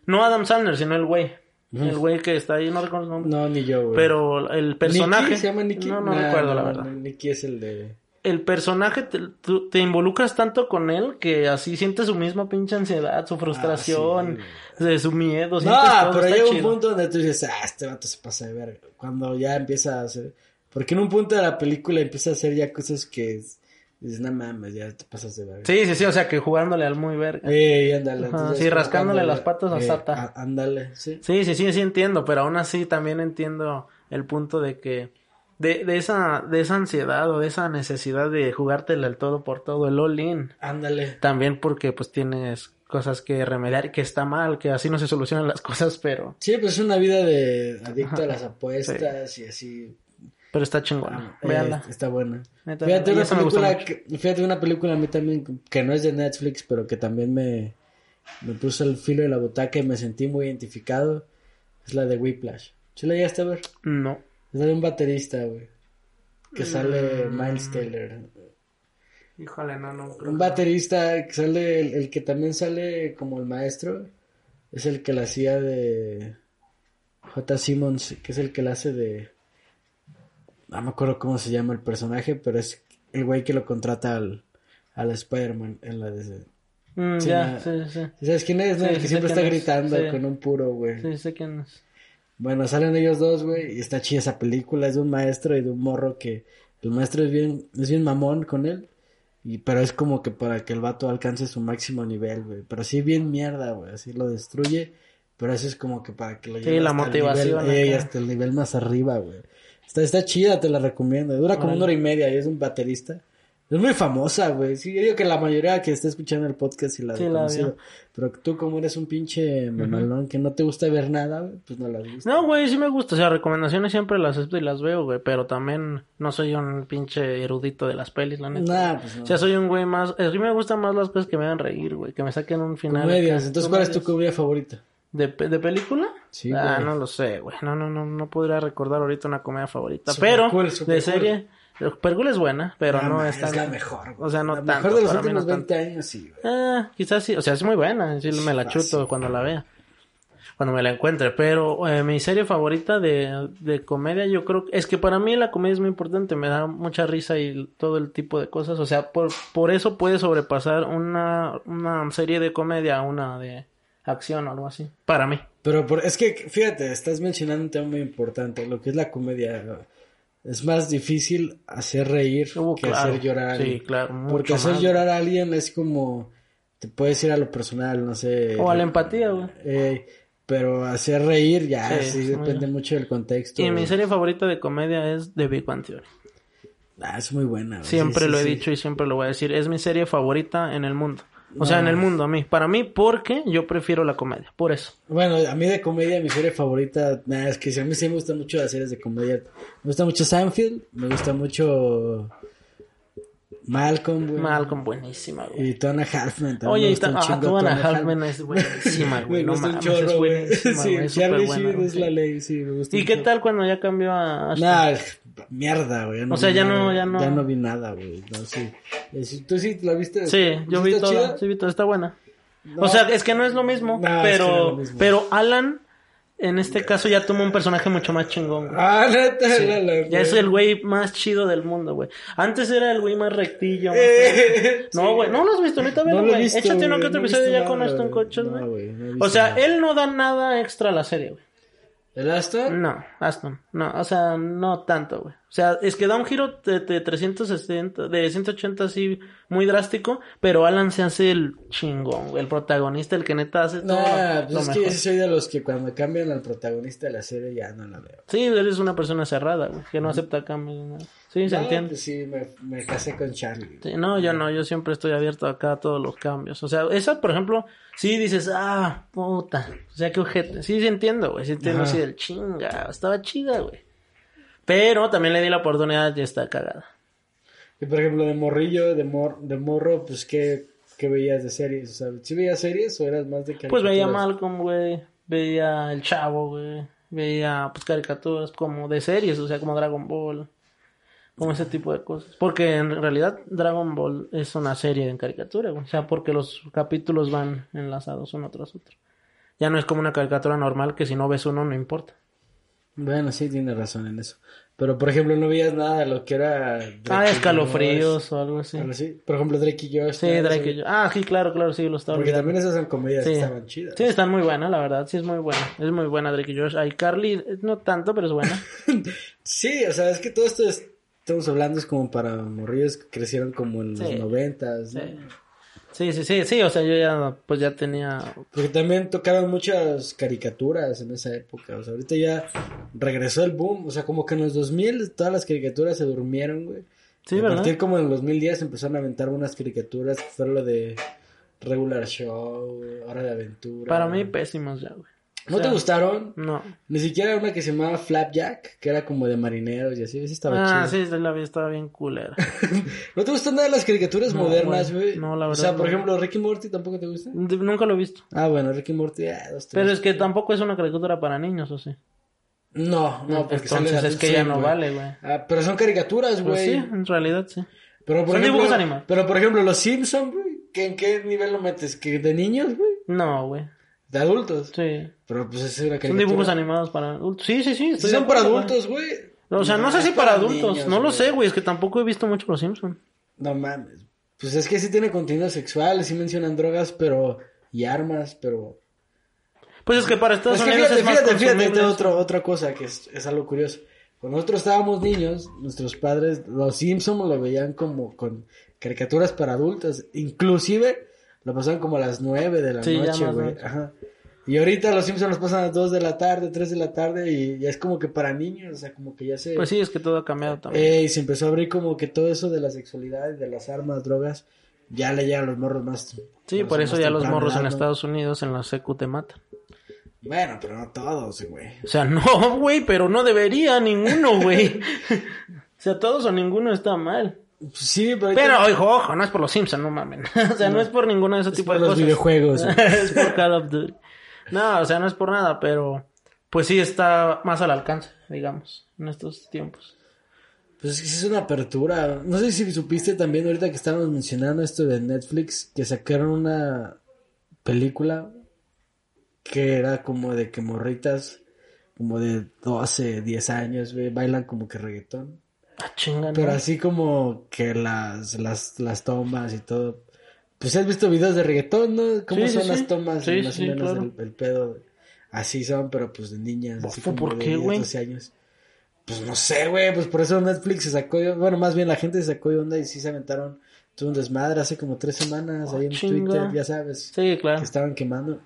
Speaker 2: no Adam Sandler, sino el güey. El güey que está ahí, no recuerdo el nombre.
Speaker 1: No, ni yo, güey.
Speaker 2: Pero el personaje.
Speaker 1: ¿Nicky? ¿Se llama Nicky?
Speaker 2: No, no
Speaker 1: Nah,
Speaker 2: recuerdo, la verdad.
Speaker 1: no, Nicky es el de...
Speaker 2: El personaje, te, tú- te involucras tanto con él que así sientes su misma pinche ansiedad, su frustración, de su miedo.
Speaker 1: No,
Speaker 2: todo,
Speaker 1: pero llega un
Speaker 2: chido.
Speaker 1: punto donde tú dices, ah, este vato se pasa de verga. Cuando ya empieza a hacer... Porque en un punto de la película empieza a hacer ya cosas que... Dices, no mames, ya te pasas de verga.
Speaker 2: Sí, sí, sí, o sea que jugándole al muy verga.
Speaker 1: Eh, y ándale. Entonces,
Speaker 2: sí, rascándole las patas a
Speaker 1: eh,
Speaker 2: Sata.
Speaker 1: Ándale, sí.
Speaker 2: Sí, sí, sí, sí entiendo, pero aún así también entiendo el punto de que de, de esa de esa ansiedad o de esa necesidad de jugártela el todo por todo, el all in.
Speaker 1: Ándale.
Speaker 2: También porque pues tienes cosas que remediar y que está mal, que así no se solucionan las cosas, pero
Speaker 1: Sí, pues es una vida de adicto
Speaker 2: Ajá,
Speaker 1: a las apuestas y así.
Speaker 2: pero está chingona.
Speaker 1: Eh,
Speaker 2: Véanla.
Speaker 1: está buena. Fíjate una película, que, fíjate una película a mí también que no es de Netflix, pero que también me, me puso el filo de la butaca y me sentí muy identificado. Es la de Whiplash. ¿Sí la llegaste a ver?
Speaker 2: No.
Speaker 1: Es la de un baterista, güey. Que sale
Speaker 2: Mm.
Speaker 1: Miles Taylor.
Speaker 2: Híjole, no, no. creo
Speaker 1: Un baterista que sale, el, el que también sale como el maestro, es el que la hacía de J. Simmons, que es el que la hace de... No me acuerdo cómo se llama el personaje, pero es el güey que lo contrata al, al Spider-Man en la de...
Speaker 2: Mm,
Speaker 1: Sí,
Speaker 2: ya, sí, sí.
Speaker 1: ¿Sabes quién es? no?
Speaker 2: Sí,
Speaker 1: el que siempre está
Speaker 2: es,
Speaker 1: gritando
Speaker 2: sí.
Speaker 1: con un puro, güey.
Speaker 2: Sí, sé quién es.
Speaker 1: Bueno, salen ellos dos, güey, y está chida esa película, es de un maestro y de un morro que el maestro es bien, es bien mamón con él, y pero es como que para que el vato alcance su máximo nivel, güey, pero sí bien mierda, güey, así lo destruye, pero eso es como que para que lo
Speaker 2: Sí,
Speaker 1: lleve
Speaker 2: la
Speaker 1: hasta el nivel, eh, hasta el nivel más arriba, güey. Está, está chida, te la recomiendo, dura como una hora y media y es un baterista. Es muy famosa, güey. Sí, yo digo que la mayoría que está escuchando el podcast sí la
Speaker 2: Sí, la.
Speaker 1: Pero tú como eres un pinche mamalón que no te gusta ver nada, pues no la has visto.
Speaker 2: No, güey, sí me gusta. O sea, recomendaciones siempre las acepto y las veo, güey. Pero también no soy un pinche erudito de las pelis, la neta.
Speaker 1: Nah, pues no.
Speaker 2: O sea, soy un güey más... A mí me gustan más las cosas que me hagan reír, güey. Que me saquen un final.
Speaker 1: Comedias. Entonces, ¿cuál es tu comedia favorita?
Speaker 2: ¿De, de película?
Speaker 1: Sí,
Speaker 2: Ah,
Speaker 1: güey.
Speaker 2: no lo sé, güey. No, no, no, no podría recordar ahorita una comedia favorita.
Speaker 1: Super
Speaker 2: pero,
Speaker 1: cool,
Speaker 2: de serie... Cool es buena, pero no
Speaker 1: man,
Speaker 2: es tan...
Speaker 1: la mejor.
Speaker 2: O sea, no
Speaker 1: La
Speaker 2: tanto.
Speaker 1: mejor de los últimos
Speaker 2: no
Speaker 1: 20 años, sí, güey.
Speaker 2: Ah, quizás sí, o sea, es muy buena, sí me la chuto cuando la vea, cuando me la encuentre, pero eh, mi serie favorita de, de comedia yo creo, es que para mí la comedia es muy importante, me da mucha risa y todo el tipo de cosas, o sea, por, por eso puede sobrepasar una, una serie de comedia a una de acción o algo así, para mí.
Speaker 1: Pero por, es que, fíjate, estás mencionando un tema muy importante, lo que es la comedia. Es más difícil hacer reír
Speaker 2: Uh,
Speaker 1: que
Speaker 2: claro.
Speaker 1: hacer llorar
Speaker 2: Sí, claro,
Speaker 1: Porque hacer
Speaker 2: más.
Speaker 1: llorar a alguien es como, te puedes ir a lo personal, no sé.
Speaker 2: O a la empatía, güey.
Speaker 1: Eh, pero hacer reír ya,
Speaker 2: Sí,
Speaker 1: depende mucho del contexto.
Speaker 2: Y mi serie favorita de comedia es The Big Bang Theory.
Speaker 1: Ah, es muy buena. güey.
Speaker 2: Siempre
Speaker 1: Sí,
Speaker 2: lo he dicho y siempre lo voy a decir. Es mi serie favorita en el mundo. O sea, en el mundo a mí. Para mí, porque yo prefiero la comedia. Por eso.
Speaker 1: Bueno, a mí de comedia, mi serie favorita, nada, es que a mí sí me gustan mucho las series de comedia. Me gusta mucho Seinfeld, me gusta mucho Malcolm, güey.
Speaker 2: Malcolm, buenísima, güey.
Speaker 1: Y Tona Halfman también.
Speaker 2: Oye, y ta- ah,
Speaker 1: Tona
Speaker 2: Halfman es buenísima, güey. No mames,
Speaker 1: chorro,
Speaker 2: es
Speaker 1: güey.
Speaker 2: buenísima,
Speaker 1: Sí,
Speaker 2: güey. Es
Speaker 1: Charlie
Speaker 2: superbuena,
Speaker 1: Sheen
Speaker 2: güey,
Speaker 1: es la ley, sí, me gusta
Speaker 2: ¿Y qué tal cuando ya cambió a Ashton?
Speaker 1: Nah, mierda, güey.
Speaker 2: O sea, ya no- ya no-
Speaker 1: Ya no vi nada, güey. No, sí. Sí, ¿Tú sí la viste?
Speaker 2: Sí, yo vi todo.
Speaker 1: chida?
Speaker 2: Sí, vi todo. Está buena.
Speaker 1: No.
Speaker 2: O sea, es que no es lo mismo.
Speaker 1: No, es que no es
Speaker 2: pero,
Speaker 1: lo mismo.
Speaker 2: pero Alan, en este caso, ya toma un personaje mucho más chingón. güey.
Speaker 1: Ah, neta, la- la-
Speaker 2: Ya es el güey más chido del mundo, güey. Antes era el güey más rectillo. más-
Speaker 1: Eh,
Speaker 2: No, güey, no lo has visto, neta,
Speaker 1: No
Speaker 2: güey. Échate uno que otro
Speaker 1: no
Speaker 2: episodio ya con
Speaker 1: güey.
Speaker 2: Kutcher,
Speaker 1: No,
Speaker 2: güey.
Speaker 1: no
Speaker 2: o sea,
Speaker 1: nada.
Speaker 2: él no da nada extra a la serie, güey.
Speaker 1: ¿El Aston?
Speaker 2: No, Aston, no, o sea, no tanto, güey. O sea, es que da un giro de, de 360, de 180 así, muy drástico, pero Alan se hace el chingón, el protagonista, el que neta hace todo
Speaker 1: Nah,
Speaker 2: lo,
Speaker 1: pues es que
Speaker 2: mejor.
Speaker 1: yo soy de los que cuando cambian al protagonista de la serie ya no la veo.
Speaker 2: Sí, eres una persona cerrada, güey, que no acepta cambios. nada. Sí, se
Speaker 1: No,
Speaker 2: entiende.
Speaker 1: pues sí, me, me casé con Charlie.
Speaker 2: Sí, no, yo no, yo siempre estoy abierto acá a todos los cambios. O sea, esa, por ejemplo, sí dices, ah, puta, o sea, qué ojete. Sí, sí entiendo, güey, sí entiendo así del chinga, estaba chida, güey. Pero también le di la oportunidad y está cagada.
Speaker 1: Y por ejemplo, de morrillo, de, mor de morro, pues, ¿qué, qué veías de series? O sea, ¿sí veías series o eras más de caricaturas?
Speaker 2: Pues veía Malcolm, güey. Veía El Chavo, güey. Veía, pues, caricaturas como de series, o sea, como Dragon Ball. Como ese tipo de cosas. Porque en realidad Dragon Ball es una serie en caricatura, güey. O sea, porque los capítulos van enlazados uno tras otro. Ya no es como una caricatura normal que si no ves uno no importa.
Speaker 1: Bueno, sí, tiene razón en eso. Pero, por ejemplo, no veías nada de lo que era... Drake
Speaker 2: Ah, escalofríos
Speaker 1: Josh,
Speaker 2: o algo así.
Speaker 1: Por ejemplo, Drake y Josh.
Speaker 2: Sí. Drake y yo. Ah, sí, claro, claro, sí, lo estaba
Speaker 1: Porque
Speaker 2: olvidando.
Speaker 1: también esas son comedias
Speaker 2: Sí.
Speaker 1: que estaban chidas.
Speaker 2: Sí, están muy buenas, la verdad. Sí, es muy buena. Es muy buena Drake y Josh. Hay Carly, no tanto, pero es buena.
Speaker 1: Sí, o sea, es que todo esto es- estamos hablando es como para morrillos que crecieron como en los noventas, ¿no?
Speaker 2: Sí. Sí, sí, sí, sí, o sea, yo ya, pues ya tenía...
Speaker 1: Porque también tocaban muchas caricaturas en esa época. O sea, ahorita ya regresó el boom. O sea, como que en los 2000 todas las caricaturas se durmieron, güey.
Speaker 2: Sí,
Speaker 1: Y a
Speaker 2: ¿verdad?
Speaker 1: partir como en el 2010 empezaron a aventar unas caricaturas que fueron lo de Regular Show, Hora de Aventura.
Speaker 2: Para mí, pésimos ya, güey.
Speaker 1: ¿No
Speaker 2: o
Speaker 1: te gustaron?
Speaker 2: No.
Speaker 1: Ni siquiera una que se llamaba Flapjack, que era como de marineros y así. Esa estaba
Speaker 2: Ah, sí, la vi, estaba bien culera.
Speaker 1: ¿No te gustan nada las caricaturas
Speaker 2: No,
Speaker 1: modernas,
Speaker 2: güey. No, la
Speaker 1: O
Speaker 2: verdad,
Speaker 1: sea, por
Speaker 2: no.
Speaker 1: ejemplo, Ricky Morty tampoco te gusta.
Speaker 2: De- Nunca lo he visto.
Speaker 1: Ah, bueno, Ricky Morty, ah, dos, tres.
Speaker 2: Pero es que tampoco es una caricatura para niños, ¿o sí?
Speaker 1: No, no, porque
Speaker 2: Entonces es que ya no vale, güey.
Speaker 1: Ah, pero son caricaturas,
Speaker 2: Pues
Speaker 1: güey.
Speaker 2: sí, en realidad sí.
Speaker 1: Pero por
Speaker 2: Son
Speaker 1: ejemplo,
Speaker 2: dibujos animados.
Speaker 1: Pero por ejemplo, los Simpsons, güey, ¿que ¿en qué nivel lo metes? ¿Que de niños, güey?
Speaker 2: No, güey.
Speaker 1: De adultos.
Speaker 2: Sí.
Speaker 1: Pero pues es una caricatura.
Speaker 2: Son dibujos animados para adultos. Sí, sí, sí. Estoy
Speaker 1: son para adultos, güey.
Speaker 2: O sea, no, sé si para adultos.
Speaker 1: niños,
Speaker 2: no lo sé, güey. Es que tampoco he visto mucho Los Simpsons.
Speaker 1: No mames. Pues es que sí tiene contenido sexual, sí mencionan drogas, pero y armas, pero
Speaker 2: Pues es que para Estados
Speaker 1: es que
Speaker 2: Unidos
Speaker 1: fíjate,
Speaker 2: es más
Speaker 1: fíjate, fíjate, otro, otra cosa que es, es algo curioso. Cuando nosotros estábamos niños, nuestros padres, los Simpsons lo veían como con caricaturas para adultos. Inclusive lo pasaban como a las nueve de la
Speaker 2: Sí,
Speaker 1: noche, güey. Ajá. Y ahorita los Simpsons los pasan a las dos de la tarde, tres de la tarde y ya es como que para niños, o sea, como que ya se...
Speaker 2: Pues sí, es que todo ha cambiado también.
Speaker 1: Eh, y se empezó a abrir como que todo eso de la sexualidad y de las armas, drogas, ya le llegan a los morros más...
Speaker 2: sí, por eso ya los morros en. Estados Unidos en la secu te matan.
Speaker 1: Bueno, pero no todos, güey.
Speaker 2: O sea, no, güey, pero no debería ninguno, güey. o sea, todos o ninguno está mal.
Speaker 1: Sí, pero...
Speaker 2: Pero, ojo, ojo, no es por los Simpsons, no mamen. o sea, no, es por ninguno de ese
Speaker 1: es
Speaker 2: tipo
Speaker 1: por
Speaker 2: de
Speaker 1: los
Speaker 2: cosas.
Speaker 1: videojuegos. güey.
Speaker 2: es por Call of Duty. No, o sea, no es por nada, pero pues sí está más al alcance, digamos, en estos tiempos.
Speaker 1: Pues es que es una apertura. No sé si supiste también ahorita que estábamos mencionando esto de Netflix, que sacaron una película que era como de que morritas como de 12, 10 años, bailan como que reggaetón.
Speaker 2: Ah, chinga, ¿no?
Speaker 1: Pero así como que las, las, las tomas y todo. Pues has visto videos de reggaetón, ¿no? ¿Cómo
Speaker 2: Sí,
Speaker 1: son
Speaker 2: sí.
Speaker 1: las tomas?
Speaker 2: Sí,
Speaker 1: más o menos
Speaker 2: claro.
Speaker 1: el, el pedo. Así son, pero pues de niñas. Así como
Speaker 2: ¿por
Speaker 1: de
Speaker 2: qué,
Speaker 1: 10,
Speaker 2: güey?
Speaker 1: 12 años. Pues no sé, güey. Pues por eso Netflix se sacó. Bueno, más bien la gente se sacó de onda y sí se aventaron. Tuvo un desmadre hace como tres semanas
Speaker 2: Ah,
Speaker 1: ahí en
Speaker 2: chinga.
Speaker 1: Twitter, ya sabes.
Speaker 2: Sí, claro.
Speaker 1: Que estaban quemando.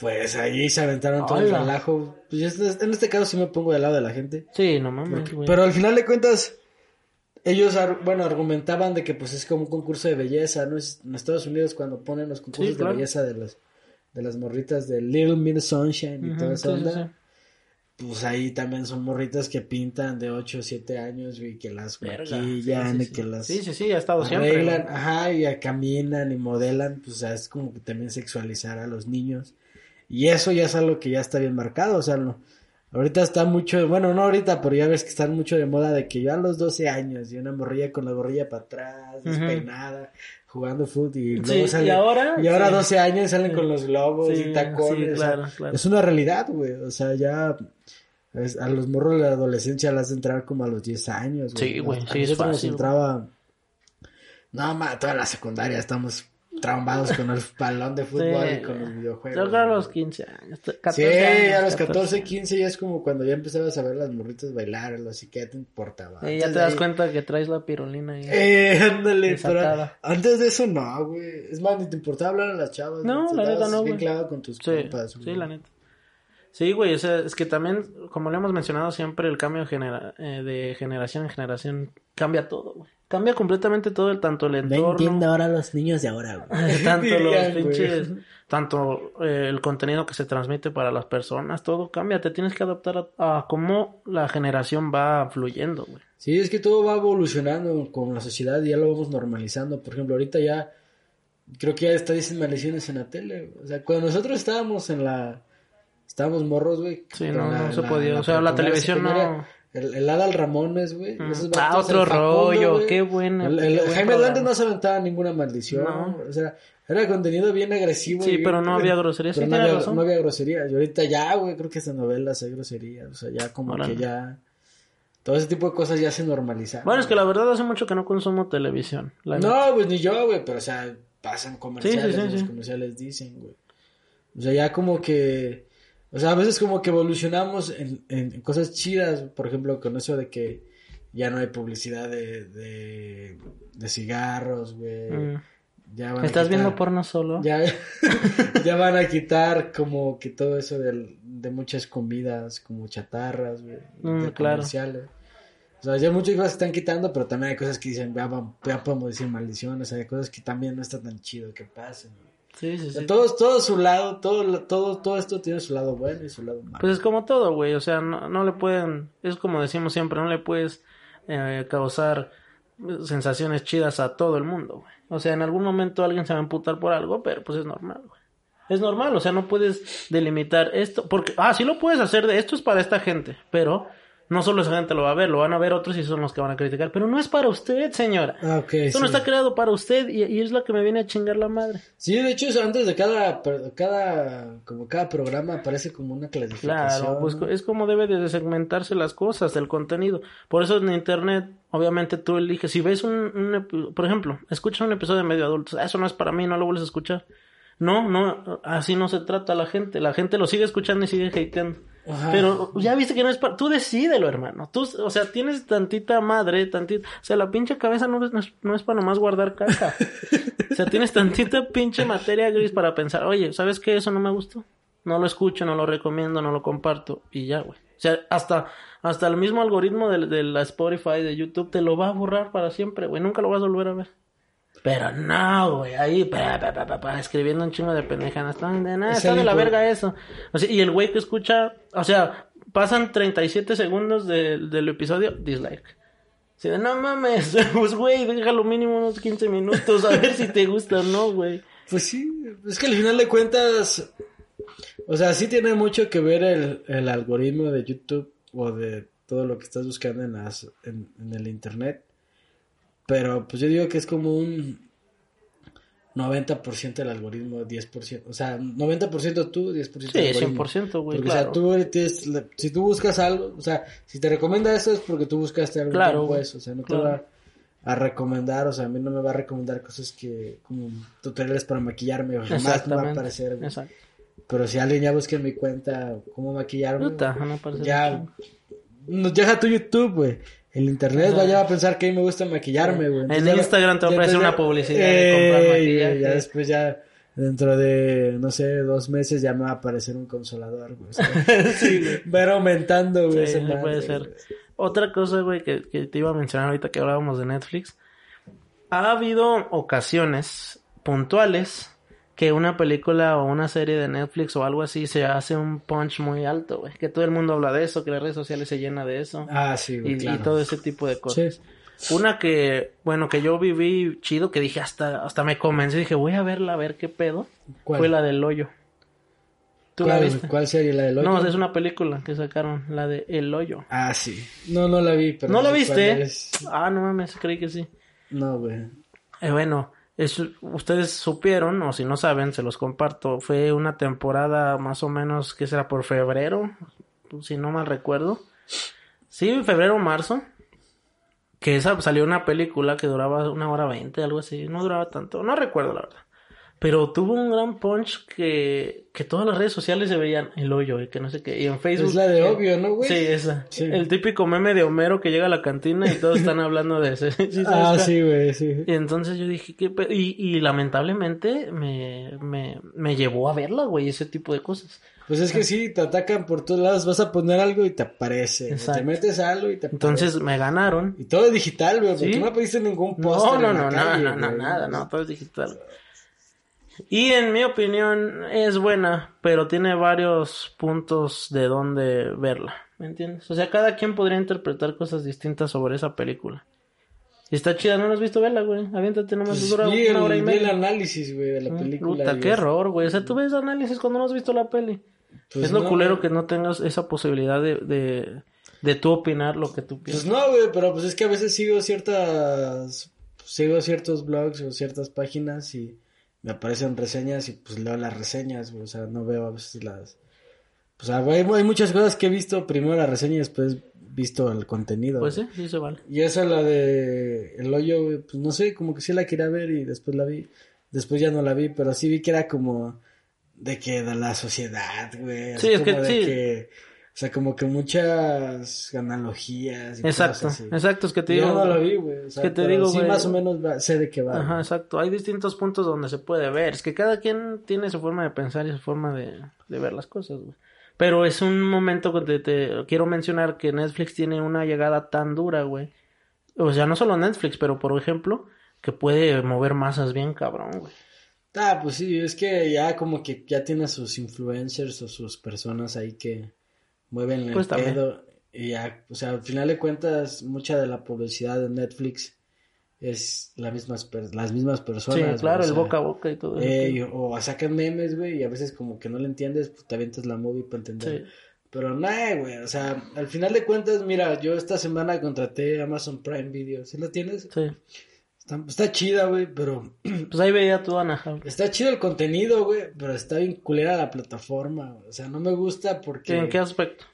Speaker 1: Pues ahí se aventaron todo el relajo. Pues en este caso sí me pongo del lado de la gente.
Speaker 2: Sí, no mames.
Speaker 1: Pero al final de cuentas, ellos, ar- bueno, argumentaban de que pues es como un concurso de belleza, ¿no? Es en Estados Unidos cuando ponen los concursos
Speaker 2: Sí, claro.
Speaker 1: de belleza de las, de las morritas de Little Miss Sunshine y
Speaker 2: Ujú,
Speaker 1: toda esa
Speaker 2: sí,
Speaker 1: onda.
Speaker 2: sí.
Speaker 1: Pues ahí también son morritas que pintan de 8 o 7 años, y que las maquillan y que las
Speaker 2: Sí, sí, sí, ha estado siempre.
Speaker 1: arreglan,
Speaker 2: güey.
Speaker 1: ajá, y ya caminan y modelan, pues o sea, es como que también sexualizar a los niños. Y eso ya es algo que ya está bien marcado, o sea, no, ahorita está mucho, bueno, no ahorita, pero ya ves que están mucho de moda de que yo a los 12 años y una morrilla con la gorrilla para atrás, despeinada, jugando fútbol y luego
Speaker 2: Sí,
Speaker 1: sale-
Speaker 2: y ahora,
Speaker 1: y ahora
Speaker 2: sí.
Speaker 1: 12 años salen
Speaker 2: Sí.
Speaker 1: con los globos
Speaker 2: Sí,
Speaker 1: y tacones,
Speaker 2: sí,
Speaker 1: o sea,
Speaker 2: claro, claro.
Speaker 1: es una realidad, güey, o sea, ya es- a los morros de la adolescencia las de entrar como a los 10 años,
Speaker 2: Sí, güey,
Speaker 1: A
Speaker 2: sí, es
Speaker 1: nosotros nos
Speaker 2: fácil, güey.
Speaker 1: entraba no, ma, toda la secundaria estamos traumados con el balón de fútbol
Speaker 2: Sí.
Speaker 1: y con los videojuegos.
Speaker 2: Yo creo a los 15 años. 14
Speaker 1: Sí,
Speaker 2: años,
Speaker 1: a los
Speaker 2: 14.
Speaker 1: 14, 15 ya es como cuando ya empezabas a ver las morritas bailar, así que ya te importaba.
Speaker 2: Sí, ya te das
Speaker 1: ahí-
Speaker 2: cuenta que traes la pirulina ahí.
Speaker 1: Eh, ándale, pero antes de eso no, güey. Es más, ni te importaba hablar a las chavas.
Speaker 2: No, la neta no,
Speaker 1: bien
Speaker 2: güey.
Speaker 1: clavado con tus
Speaker 2: Sí,
Speaker 1: compas,
Speaker 2: sí,
Speaker 1: güey.
Speaker 2: la neta. Sí, güey, o sea, es que también, como le hemos mencionado siempre, el cambio genera- eh, de generación en generación cambia todo, güey. Cambia completamente todo, el, tanto el
Speaker 1: No
Speaker 2: entorno,
Speaker 1: entiendo ahora los niños de ahora, güey.
Speaker 2: tanto los pinches, tanto eh, el contenido que se transmite para las personas, todo cambia, te tienes que adaptar a, a cómo la generación va fluyendo, güey.
Speaker 1: Sí, es que todo va evolucionando con la sociedad y ya lo vamos normalizando. Por ejemplo, ahorita ya Creo que ya está dicen maldiciones en la tele. güey. O sea, cuando nosotros estábamos en la... Estábamos morros, güey.
Speaker 2: Sí, no,
Speaker 1: la-
Speaker 2: no se podía. O sea, la televisión no-
Speaker 1: El, el Adal Ramones, güey.
Speaker 2: Mm. Ah, otro
Speaker 1: Facundo,
Speaker 2: rollo, qué buena-
Speaker 1: El, Jaime. Hernández no se aventaba ninguna maldición.
Speaker 2: No.
Speaker 1: O sea, era contenido bien agresivo.
Speaker 2: Sí,
Speaker 1: y bien-
Speaker 2: pero no había groserías. Sí,
Speaker 1: no, había,
Speaker 2: razón.
Speaker 1: no había groserías. Y ahorita ya, güey, creo que estas novelas hay groserías. O sea, ya como que ya... Todo ese tipo de cosas ya se normalizaron.
Speaker 2: Bueno, es que la verdad hace mucho que no consumo televisión. la.
Speaker 1: No, pues ni yo, güey, pero o sea, pasan comerciales,
Speaker 2: Sí, sí, sí,
Speaker 1: los comerciales dicen, güey. O sea, ya como que, o sea, a veces como que evolucionamos en, en cosas chidas, por ejemplo, con eso de que ya no hay publicidad de, de, de cigarros, güey.
Speaker 2: Mm.
Speaker 1: Ya van a
Speaker 2: ¿Estás viendo
Speaker 1: quitar-
Speaker 2: porno solo?
Speaker 1: Ya, ya van a quitar como que todo eso del- de muchas comidas, como chatarras, güey,
Speaker 2: Mm,
Speaker 1: de
Speaker 2: claro.
Speaker 1: comerciales. O sea, ya muchas cosas se están quitando, pero también hay cosas que dicen, ya, ya podemos decir maldiciones, hay cosas que también no está tan chido que pasen. güey.
Speaker 2: Sí, sí, sí.
Speaker 1: todo, todo su lado, todo, todo, todo esto tiene su lado bueno y su lado malo.
Speaker 2: Pues es como todo, güey. O sea, no, no le pueden. Es como decimos siempre, no le puedes eh, causar sensaciones chidas a todo el mundo, güey. O sea, en algún momento alguien se va a emputar por algo, pero pues es normal, güey. Es normal, o sea, no puedes delimitar esto. Porque, ah, sí lo puedes hacer de esto es para esta gente, pero no solo esa gente lo va a ver, lo van a ver otros y son los que van a criticar. Pero no es para usted, señora.
Speaker 1: Ah, ok,
Speaker 2: Esto no está creado para usted y, y es lo que me viene a chingar la madre.
Speaker 1: Sí, de hecho, antes de cada, cada, como cada programa aparece como una clasificación.
Speaker 2: Claro, pues es como debe de segmentarse las cosas, el contenido. Por eso en internet, obviamente tú eliges, si ves un, un por ejemplo, escuchas un episodio de medio adultos, "Ah, eso no es para mí, no lo vuelves a escuchar. No, no, así no se trata la gente, la gente lo sigue escuchando y sigue hateando. Pero ya viste que no es para, tú decídelo, hermano. Tú, o sea, tienes tantita madre, tantita, o sea, la pinche cabeza no es, no es, no es para nomás guardar caja. o sea, tienes tantita pinche materia gris para pensar, oye, ¿sabes qué? Eso no me gustó. No lo escucho, no lo recomiendo, no lo comparto y ya, güey. O sea, hasta, hasta el mismo algoritmo de, de la Spotify, de YouTube, te lo va a borrar para siempre, güey. Nunca lo vas a volver a ver. Pero no, güey, ahí pa, pa, pa, pa, pa, escribiendo un chingo de pendejadas. Está de nada,
Speaker 1: Es
Speaker 2: está de la verga eso. O sea, y el güey que escucha, o sea, pasan 37 segundos de- del episodio, dislike. De, no mames, pues güey, déjalo mínimo unos 15 minutos a ver si te gusta o no, güey.
Speaker 1: Pues sí, es que al final de cuentas, o sea, sí tiene mucho que ver el, el algoritmo de YouTube o de todo lo que estás buscando en, las, en, en el internet. Pero pues yo digo que es como un 90% del algoritmo, 10%. O sea, 90% tú, 10%
Speaker 2: Sí,
Speaker 1: algoritmo.
Speaker 2: 100%, güey,
Speaker 1: Porque,
Speaker 2: claro.
Speaker 1: o sea, tú tienes si tú buscas algo, o sea, si te recomienda eso es porque tú buscaste algo
Speaker 2: Claro,
Speaker 1: eso, o sea, no te va a recomendar, o sea, a mí no me va a recomendar cosas que, como tutoriales para maquillarme, o jamás me va a aparecer, güey.
Speaker 2: Exacto.
Speaker 1: Pero si alguien ya busca en mi cuenta cómo maquillarme,
Speaker 2: Puta, no aparece
Speaker 1: ya, no, deja tu YouTube, güey. El internet va ya a pensar que a mí me gusta maquillarme, güey.
Speaker 2: En
Speaker 1: ya-
Speaker 2: Instagram te va a aparecer una publicidad de comprar maquillaje.
Speaker 1: Ya después ya, dentro de, no sé, dos meses ya me va a aparecer un consolador, güey. O sea,
Speaker 2: Sí, güey.
Speaker 1: Va a ir aumentando, güey.
Speaker 2: Sí, puede ser.
Speaker 1: güey.
Speaker 2: Otra cosa, güey, que, que te iba a mencionar ahorita que hablábamos de Netflix. Ha habido ocasiones puntuales que una película o una serie de Netflix o algo así se hace un punch muy alto, güey. Que todo el mundo habla de eso, que las redes sociales se llena de eso.
Speaker 1: Ah, sí, güey,
Speaker 2: y, todo ese tipo de cosas.
Speaker 1: Sí.
Speaker 2: Una que, bueno, que yo viví chido, que dije hasta, hasta me convencí, dije, voy a verla, a ver qué pedo.
Speaker 1: ¿Cuál?
Speaker 2: Fue la del hoyo. ¿Tú la
Speaker 1: ¿Cuál,
Speaker 2: viste?
Speaker 1: ¿Cuál serie? ¿La del hoyo?
Speaker 2: No, es una película que sacaron, la de El Hoyo.
Speaker 1: Ah, sí. No, no la vi, pero...
Speaker 2: ¿No la viste? Ah, no mames, creí que sí.
Speaker 1: No, güey.
Speaker 2: Eh, bueno, es- ustedes supieron, o si no saben, se los comparto. Fue una temporada más o menos, que será por febrero, si no mal recuerdo. Sí, febrero, marzo. Que esa salió una película que duraba una hora veinte, algo así. No duraba tanto, no recuerdo la verdad. Pero tuvo un gran punch que, que todas las redes sociales se veían el hoyo y que no sé qué. Y en Facebook.
Speaker 1: Es la de obvio, ¿no, güey?
Speaker 2: Sí, esa.
Speaker 1: Sí.
Speaker 2: El típico meme de Homero que llega a la cantina y todos están hablando de ese. ¿Sí sabes
Speaker 1: Ah, sí, güey, sí.
Speaker 2: Y entonces yo dije, ¿qué pe-? y, y lamentablemente me, me, me llevó a verla, güey, ese tipo de cosas.
Speaker 1: Pues es que sí, te atacan por todos lados, vas a poner algo y te aparece. Te metes algo y te aparece.
Speaker 2: Entonces me ganaron.
Speaker 1: Y todo es digital, güey, porque
Speaker 2: ¿Sí?
Speaker 1: no pediste ningún
Speaker 2: No,
Speaker 1: póster
Speaker 2: no,
Speaker 1: la
Speaker 2: no,
Speaker 1: calle,
Speaker 2: nada,
Speaker 1: güey.
Speaker 2: nada, no, todo es digital. Y en mi opinión es buena, pero tiene varios puntos de dónde verla, ¿me entiendes? O sea, cada quien podría interpretar cosas distintas sobre esa película. Si está chida, no la has visto, vela, güey. Aviéntate nomás,
Speaker 1: Pues
Speaker 2: dura
Speaker 1: vi
Speaker 2: una hora y
Speaker 1: vi el
Speaker 2: media.
Speaker 1: análisis, güey, de la película.
Speaker 2: Puta,
Speaker 1: y
Speaker 2: qué error, güey. O sea, tú ves análisis cuando no has visto la peli.
Speaker 1: Pues
Speaker 2: es lo
Speaker 1: no,
Speaker 2: culero
Speaker 1: güey.
Speaker 2: que no tengas esa posibilidad de, de, de tú opinar lo que tú
Speaker 1: Pues
Speaker 2: piensas.
Speaker 1: no, güey, pero pues es que a veces sigo ciertas... Sigo ciertos blogs o ciertas páginas y me aparecen reseñas y pues leo las reseñas, güey. O sea, no veo a veces las... O sea, hay, hay muchas cosas que he visto primero la reseña y después visto el contenido.
Speaker 2: Pues sí, sí se vale.
Speaker 1: Y esa la de El Hoyo, güey, pues no sé, como que sí la quería ver y después la vi. Después ya no la vi, pero sí vi que era como de que de la sociedad, güey.
Speaker 2: Sí, es que
Speaker 1: de
Speaker 2: sí.
Speaker 1: que- o sea, como que muchas analogías y
Speaker 2: Exacto,
Speaker 1: cosas así.
Speaker 2: exacto, es que te
Speaker 1: Yo
Speaker 2: digo.
Speaker 1: no lo vi, güey. O sea,
Speaker 2: que te digo,
Speaker 1: sí
Speaker 2: güey.
Speaker 1: más o menos va- sé de qué va.
Speaker 2: Ajá, exacto. Hay distintos puntos donde se puede ver. Es que cada quien tiene su forma de pensar y su forma de, de ver las cosas, güey. Pero es un momento que te, te- quiero mencionar que Netflix tiene una llegada tan dura, güey. O sea, no solo Netflix, pero por ejemplo, que puede mover masas bien cabrón, güey.
Speaker 1: Ah, pues sí, es que ya como que ya tiene sus influencers o sus personas ahí que mueven el
Speaker 2: Pues
Speaker 1: pedo. Y ya, o sea, al final de cuentas, mucha de la publicidad de Netflix es las mismas, las mismas personas.
Speaker 2: Sí, claro, el
Speaker 1: sea,
Speaker 2: boca a boca y todo
Speaker 1: ey, o sacan memes, güey, y a veces como que no le entiendes, pues te avientas la movie para entender.
Speaker 2: Sí.
Speaker 1: Pero nada, güey, o sea, al final de cuentas, mira, yo esta semana contraté Amazon Prime Video, ¿sí lo tienes?
Speaker 2: Sí.
Speaker 1: Está, está chida, güey, pero
Speaker 2: Pues ahí veía tu Anaheim.
Speaker 1: Está chido el contenido, güey, pero está bien culera la plataforma, güey. O sea, no me gusta porque
Speaker 2: ¿En qué aspecto?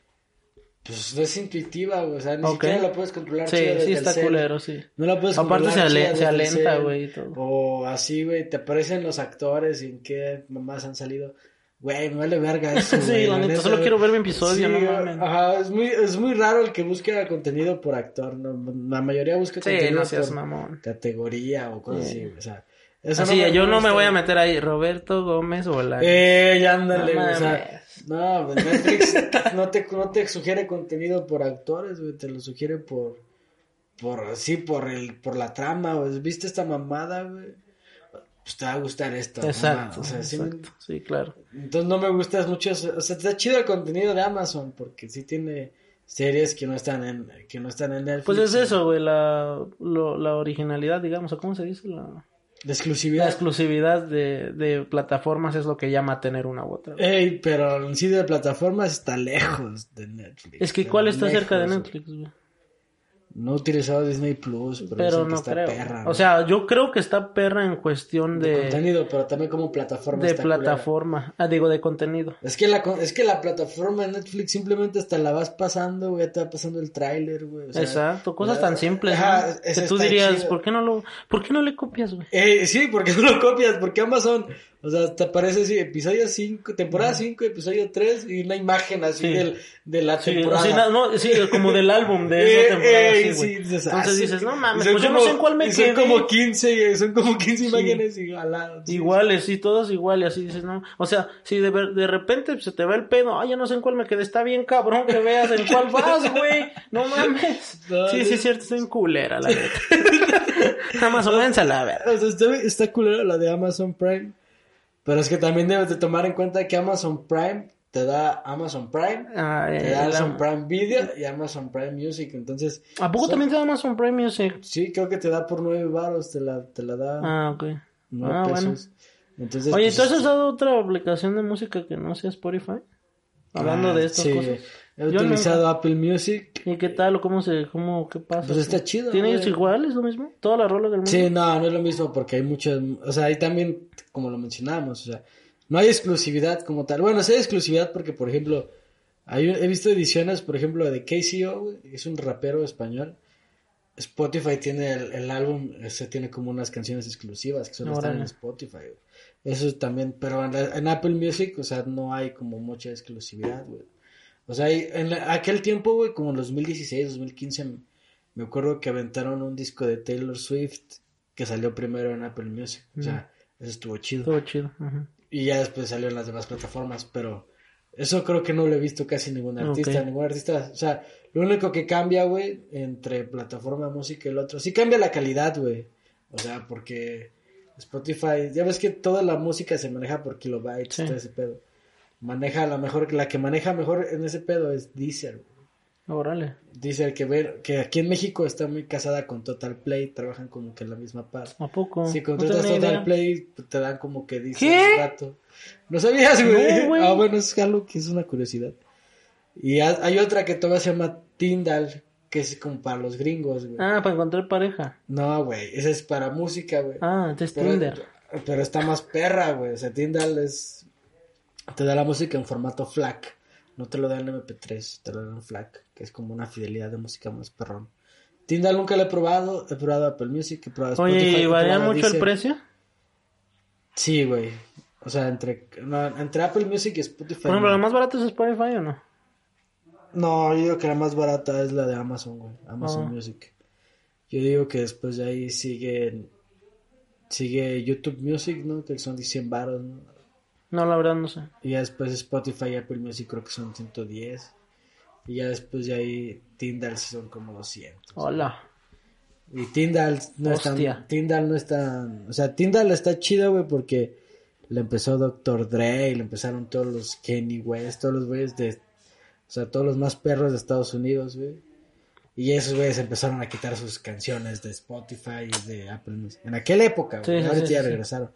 Speaker 1: pues no es intuitiva, güey. O sea, ni siquiera la puedes controlar
Speaker 2: Sí, sí está
Speaker 1: cel.
Speaker 2: culero, sí.
Speaker 1: No la puedes
Speaker 2: Aparte se,
Speaker 1: controlar
Speaker 2: ale- se alenta, güey, y todo.
Speaker 1: O así, güey, te aparecen los actores y en qué mamás han salido. Güey, me vale verga eso,
Speaker 2: Sí, la neta, solo quiero ver mi episodio, no
Speaker 1: güey,
Speaker 2: mames.
Speaker 1: Ajá, es muy, es muy raro el que busca contenido por actor, ¿no? La mayoría busca
Speaker 2: Sí,
Speaker 1: contenido
Speaker 2: no seas
Speaker 1: por
Speaker 2: mamón.
Speaker 1: categoría o cosas
Speaker 2: Sí.
Speaker 1: así, o sea. eso
Speaker 2: Así,
Speaker 1: no
Speaker 2: yo no me voy a meter ahí, Roberto Gómez o la...
Speaker 1: Eh, ya ándale,
Speaker 2: No
Speaker 1: güey, o sea, no, pues Netflix no te, no te sugiere contenido por actores, güey, te lo sugiere por, por, sí, por el, por la trama, güey, ¿viste esta mamada, güey? Pues te va a gustar esto,
Speaker 2: Exacto,
Speaker 1: o sea, sí,
Speaker 2: exacto. Sí, claro.
Speaker 1: entonces no me gustas mucho, eso, o sea, está chido el contenido de Amazon, porque sí tiene series que no están en, que no están en Netflix.
Speaker 2: Pues es eso, güey, la, lo- la originalidad, digamos, o cómo se dice, la,
Speaker 1: La
Speaker 2: la
Speaker 1: exclusividad.
Speaker 2: exclusividad de, de plataformas es lo que llama a tener una u otra. güey.
Speaker 1: Ey, pero en sí de plataformas está lejos de Netflix.
Speaker 2: es que ¿cuál está
Speaker 1: lejos,
Speaker 2: cerca de. Netflix, güey?
Speaker 1: No he utilizado Disney Plus, pero,
Speaker 2: Pero
Speaker 1: dicen que
Speaker 2: no
Speaker 1: está
Speaker 2: creo.
Speaker 1: perra,
Speaker 2: O
Speaker 1: ¿no?
Speaker 2: sea, yo creo que está perra en cuestión
Speaker 1: de,
Speaker 2: de,
Speaker 1: contenido, pero también como plataforma.
Speaker 2: de
Speaker 1: culera.
Speaker 2: plataforma. Ah, digo, de contenido.
Speaker 1: Es que la es que la plataforma de Netflix simplemente hasta la vas pasando, güey, te va pasando el tráiler, güey. o sea,
Speaker 2: Exacto, cosas
Speaker 1: la-
Speaker 2: tan simples,
Speaker 1: Ajá,
Speaker 2: ¿no? Que tú dirías,
Speaker 1: chido.
Speaker 2: ¿por qué no lo, por qué no le copias, güey?
Speaker 1: Eh, sí, porque no lo copias, porque Amazon, o sea, te aparece así, episodio 5, temporada 5, episodio 3 y una imagen así
Speaker 2: Sí.
Speaker 1: del, de la
Speaker 2: Sí,
Speaker 1: temporada.
Speaker 2: sí, no, no, sí, como del álbum de
Speaker 1: Eh,
Speaker 2: esa temporada,
Speaker 1: eh,
Speaker 2: güey.
Speaker 1: sí, ah,
Speaker 2: Entonces
Speaker 1: sí.
Speaker 2: dices, no mames, pues yo no sé en cuál me
Speaker 1: y Son
Speaker 2: quedé.
Speaker 1: como 15, eh, son como 15
Speaker 2: Sí.
Speaker 1: imágenes sí.
Speaker 2: Iguales, sí, todos iguales, así dices, no. O sea, si de, ver- de repente se te va el pedo, ay, ya no sé en cuál me quedé, está bien cabrón que veas en cuál vas, güey. No mames.
Speaker 1: No,
Speaker 2: Sí, sí, es cierto, estoy en culera, la neta. Amazon, váyanse a la verga.
Speaker 1: O sea, está, está culera la de Amazon Prime. Pero es que también debes de tomar en cuenta que Amazon Prime te da Amazon Prime,
Speaker 2: Ah,
Speaker 1: te
Speaker 2: eh,
Speaker 1: da Amazon Prime Video y Amazon Prime Music. Entonces,
Speaker 2: ¿A poco
Speaker 1: son-
Speaker 2: también te da Amazon Prime Music?
Speaker 1: Sí, creo que te da por nueve baros, te la, te la da
Speaker 2: Ah, ok.
Speaker 1: nueve
Speaker 2: Ah, bueno.
Speaker 1: pesos. Entonces,
Speaker 2: Oye,
Speaker 1: pues,
Speaker 2: ¿tú has usado otra aplicación de música que no sea Spotify? Hablando
Speaker 1: ah,
Speaker 2: de estas
Speaker 1: sí,
Speaker 2: cosas.
Speaker 1: He
Speaker 2: Yo
Speaker 1: utilizado Apple Music.
Speaker 2: ¿Y qué tal? ¿O cómo se, cómo, qué pasa?
Speaker 1: Pues está chido,
Speaker 2: ¿Tienes
Speaker 1: güey.
Speaker 2: igual? ¿Es lo mismo? ¿Todas las rolas del mundo?
Speaker 1: Sí, no, no es lo mismo porque hay muchas, o sea, hay también, como lo mencionamos, o sea, no hay exclusividad como tal. Bueno, sí hay exclusividad porque, por ejemplo, hay, he visto ediciones, por ejemplo, de KCO, es un rapero español. Spotify tiene el, el álbum, ese tiene como unas canciones exclusivas que solo están en. Spotify, güey. Eso también, pero en, la- en Apple Music, o sea, no hay como mucha exclusividad, güey. O sea, en la- aquel tiempo, güey, como en 2016, 2015, me acuerdo que aventaron un disco de Taylor Swift que salió primero en Apple Music. O sea, eso estuvo chido.
Speaker 2: Todo chido. ajá.
Speaker 1: Y ya después salió en las demás plataformas, pero eso creo que no lo he visto casi ningún artista. Ningún artista, o sea, lo único que cambia, güey, entre plataforma música y el otro, sí cambia la calidad, güey. O sea, porque Spotify, ya ves que toda la música se maneja por kilobytes,
Speaker 2: Sí.
Speaker 1: todo ese pedo. Maneja la mejor, la que maneja mejor en ese pedo es Deezer, güey.
Speaker 2: Órale.
Speaker 1: Dice el que ver que aquí en México está muy casada con Total Play, trabajan como que en la misma par.
Speaker 2: ¿A poco?
Speaker 1: Si contratas Total
Speaker 2: idea.
Speaker 1: Play, pues, te dan como que dice
Speaker 2: ¿Qué?
Speaker 1: un rato. ¿No sabías, güey?
Speaker 2: No,
Speaker 1: ah, bueno, es algo que es una curiosidad. Y ha- hay otra que todavía se llama Tyndall, que es como para los gringos, güey.
Speaker 2: Ah, para encontrar pareja.
Speaker 1: No, güey, esa es para música, güey.
Speaker 2: Ah, este es
Speaker 1: Pero,
Speaker 2: Tinder.
Speaker 1: pero está más perra, güey. O sea, Tyndall es. Te da la música en formato FLAC. No te lo da en MP3, te lo da en FLAC, que es como una fidelidad de música más perrón. Tyndall nunca lo he probado. He probado Apple Music, he probado Spotify.
Speaker 2: Oye, ¿y varía mucho el precio?
Speaker 1: Sí, güey. O sea, entre, no, entre Apple Music y Spotify.
Speaker 2: Por ejemplo,
Speaker 1: no.
Speaker 2: ¿lo más barato es Spotify o no?
Speaker 1: No, yo digo que la más barata es la de Amazon, güey. Amazon
Speaker 2: Ah.
Speaker 1: Music. Yo digo que después de ahí sigue. Sigue YouTube Music, ¿no? Que son 100 baros, ¿no?
Speaker 2: No, la verdad no sé.
Speaker 1: Y ya después Spotify y Apple Music creo que son 110. Y ya después de ahí Tyndall sí son como 200.
Speaker 2: Hola.
Speaker 1: Y Tyndall no es
Speaker 2: Hostia.
Speaker 1: tan... Tyndall no es tan... O sea, Tyndall está chido, güey, porque le empezó Dr. Dre y le empezaron todos los Kenny West, todos los güeyes de... O sea, todos los más perros de Estados Unidos, güey. Y esos güeyes empezaron a quitar sus canciones de Spotify y de Apple Music. En aquella época, güey.
Speaker 2: Sí, sí,
Speaker 1: ya regresaron.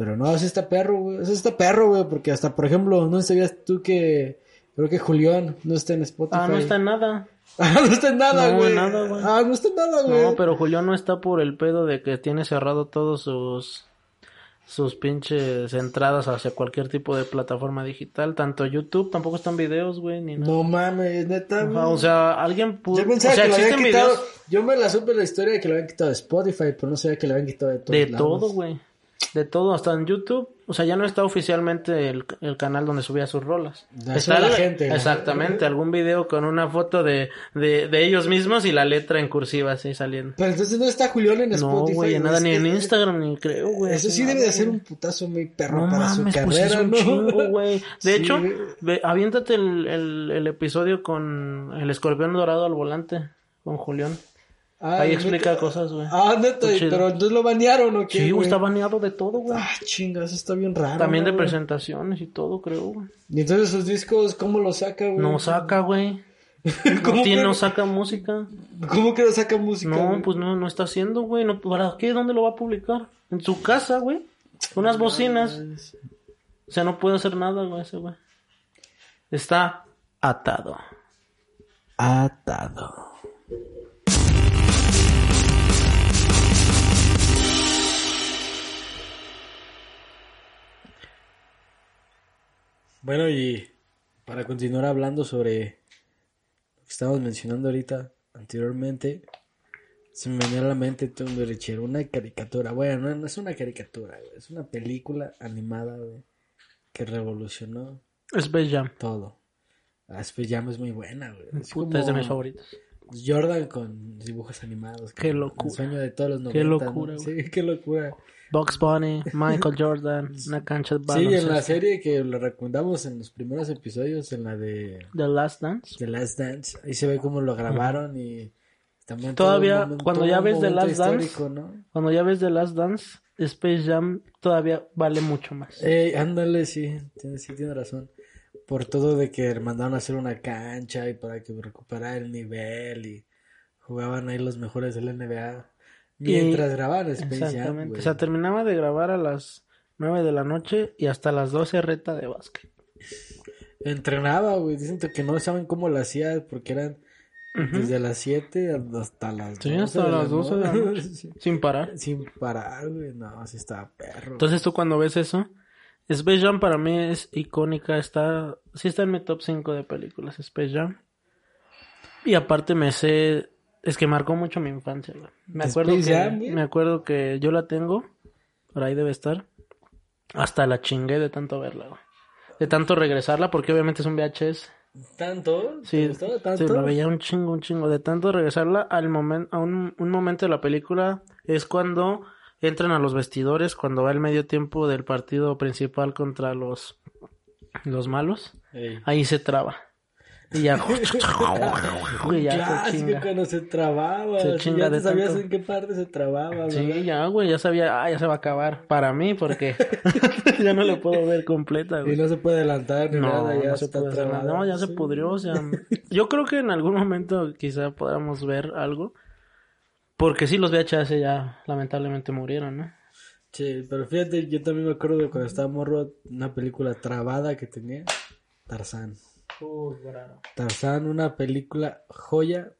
Speaker 1: Pero no, sí está perro, güey. Eso está perro, güey. Porque hasta, por ejemplo, ¿no sabías tú que... Creo que Julián no está en Spotify.
Speaker 2: Ah, no está en nada.
Speaker 1: Ah, no está en nada,
Speaker 2: No,
Speaker 1: güey.
Speaker 2: nada, güey.
Speaker 1: Ah, no está en nada, güey.
Speaker 2: No, pero Julio no está por el pedo de que tiene cerrado todos sus sus pinches entradas hacia cualquier tipo de plataforma digital, tanto YouTube, tampoco están videos, güey, ni nada.
Speaker 1: No mames, neta.
Speaker 2: Ajá, o sea, alguien pudo,
Speaker 1: yo
Speaker 2: o
Speaker 1: pensaba
Speaker 2: sea,
Speaker 1: que lo habían quitado.
Speaker 2: videos
Speaker 1: Yo me la supe la historia de que lo habían quitado de Spotify, pero no sabía que lo habían quitado de todos
Speaker 2: de
Speaker 1: lados.
Speaker 2: todo, güey. De todo, hasta en YouTube. O sea, ya no está oficialmente el, el canal donde subía sus rolas. Está
Speaker 1: la gente, ¿no?
Speaker 2: Exactamente, algún video con una foto de, de, de ellos mismos y la letra en cursiva así saliendo.
Speaker 1: Pero entonces no está Julián en
Speaker 2: No,
Speaker 1: Spotify.
Speaker 2: güey, en nada, ni en Instagram, ni creo, güey.
Speaker 1: Eso sí debe de ser
Speaker 2: güey.
Speaker 1: un putazo muy perro
Speaker 2: No
Speaker 1: para su
Speaker 2: pues
Speaker 1: carrera,
Speaker 2: es un
Speaker 1: ¿no?
Speaker 2: chingo, güey. De
Speaker 1: Sí,
Speaker 2: hecho,
Speaker 1: güey.
Speaker 2: ve, aviéntate el, el, el episodio con el escorpión dorado al volante, con Julián.
Speaker 1: Ah,
Speaker 2: Ahí
Speaker 1: neta.
Speaker 2: explica cosas, güey.
Speaker 1: Ah, neta, pero entonces lo banearon o qué.
Speaker 2: Sí, güey, está baneado de todo, güey.
Speaker 1: Ah, chinga, eso está bien raro.
Speaker 2: También de presentaciones y todo, creo, güey.
Speaker 1: Y entonces sus discos, ¿cómo los saca, güey?
Speaker 2: No saca, güey.
Speaker 1: ¿Cómo,
Speaker 2: No, tiene,
Speaker 1: que,
Speaker 2: no saca música.
Speaker 1: ¿Cómo que no saca música?
Speaker 2: No,
Speaker 1: güey?
Speaker 2: pues no, no está haciendo, güey. No, ¿Para qué? ¿Dónde lo va a publicar? En su casa, güey. Unas bocinas. O sea, no puede hacer nada, güey, ese güey. Está atado.
Speaker 1: Atado. Bueno, y para continuar hablando sobre lo que estábamos mencionando ahorita anteriormente, se me venía a la mente Tom Richard, una caricatura. Bueno, no, no es una caricatura, es una película animada, güey, que revolucionó
Speaker 2: Space Jam.
Speaker 1: todo. Ah, Space Jam es muy buena, güey. Es
Speaker 2: Puta, es de mis favoritos.
Speaker 1: Jordan con dibujos animados.
Speaker 2: Qué locura.
Speaker 1: El sueño de todos los 90.
Speaker 2: Qué
Speaker 1: ¿no?
Speaker 2: locura, güey.
Speaker 1: Sí, qué locura.
Speaker 2: Bugs Bunny, Michael Jordan, una cancha de
Speaker 1: Sí, en la
Speaker 2: baloncesto.
Speaker 1: serie que lo recomendamos en los primeros episodios, en la de
Speaker 2: The Last Dance.
Speaker 1: The Last Dance, ahí se ve cómo lo grabaron y también
Speaker 2: Todavía,
Speaker 1: momento-
Speaker 2: cuando ya ves The Last Dance,
Speaker 1: ¿no?
Speaker 2: Cuando ya ves The Last Dance, Space Jam todavía vale mucho más.
Speaker 1: Ey, ándale, sí, tiene, sí tiene razón. Por todo de que mandaron a hacer una cancha y para que recuperara el nivel y jugaban ahí los mejores del NBA mientras grababan Space
Speaker 2: Exactamente. O sea, terminaba de grabar a las 9 de la noche y hasta las 12 reta de básquet.
Speaker 1: Entrenaba, güey. Dicen que no saben cómo lo hacía porque eran desde las 7 hasta las 12.
Speaker 2: Sí, hasta
Speaker 1: de la
Speaker 2: las 12 de la noche.
Speaker 1: Sí.
Speaker 2: Sin parar.
Speaker 1: Sin parar, güey. No, así estaba perro.
Speaker 2: Entonces tú cuando ves eso, Space Jam para mí es icónica, está, sí está en mi top 5 de películas, Space Jam. Y aparte me sé, es que marcó mucho mi infancia, güey. Me
Speaker 1: ¿De
Speaker 2: acuerdo
Speaker 1: Space
Speaker 2: que,
Speaker 1: Jam,
Speaker 2: me acuerdo que yo la tengo, por ahí debe estar. Hasta la chingué de tanto verla, güey. De tanto regresarla, porque obviamente es un VHS.
Speaker 1: ¿Tanto? ¿Te
Speaker 2: Sí,
Speaker 1: tanto?
Speaker 2: sí, lo veía un chingo, un chingo. De tanto regresarla al momento, a un, un momento de la película es cuando entran a los vestidores, cuando va el medio tiempo del partido principal contra los, los malos.
Speaker 1: Ey.
Speaker 2: Ahí se traba. Y ya, güey, ya se chinga.
Speaker 1: cuando se trababa.
Speaker 2: Se
Speaker 1: sí,
Speaker 2: chinga
Speaker 1: ya
Speaker 2: de
Speaker 1: sabías
Speaker 2: tanto.
Speaker 1: en qué parte se trababa,
Speaker 2: Sí,
Speaker 1: ¿verdad?
Speaker 2: ya, güey, ya sabía, ah, ya se va a acabar. Para mí, porque ya no le puedo ver completa,
Speaker 1: Y
Speaker 2: güey.
Speaker 1: no se puede adelantar ni
Speaker 2: No,
Speaker 1: nada, ya
Speaker 2: no se
Speaker 1: está
Speaker 2: puede
Speaker 1: trabada.
Speaker 2: No, ya se
Speaker 1: Sí.
Speaker 2: pudrió, o sea, yo creo que en algún momento quizá podamos ver algo. Porque sí, los VHS ya lamentablemente murieron, ¿no?
Speaker 1: Sí, pero fíjate, yo también me acuerdo de cuando estaba morro, una película trabada que tenía, Tarzán. Tarzán, una película joya,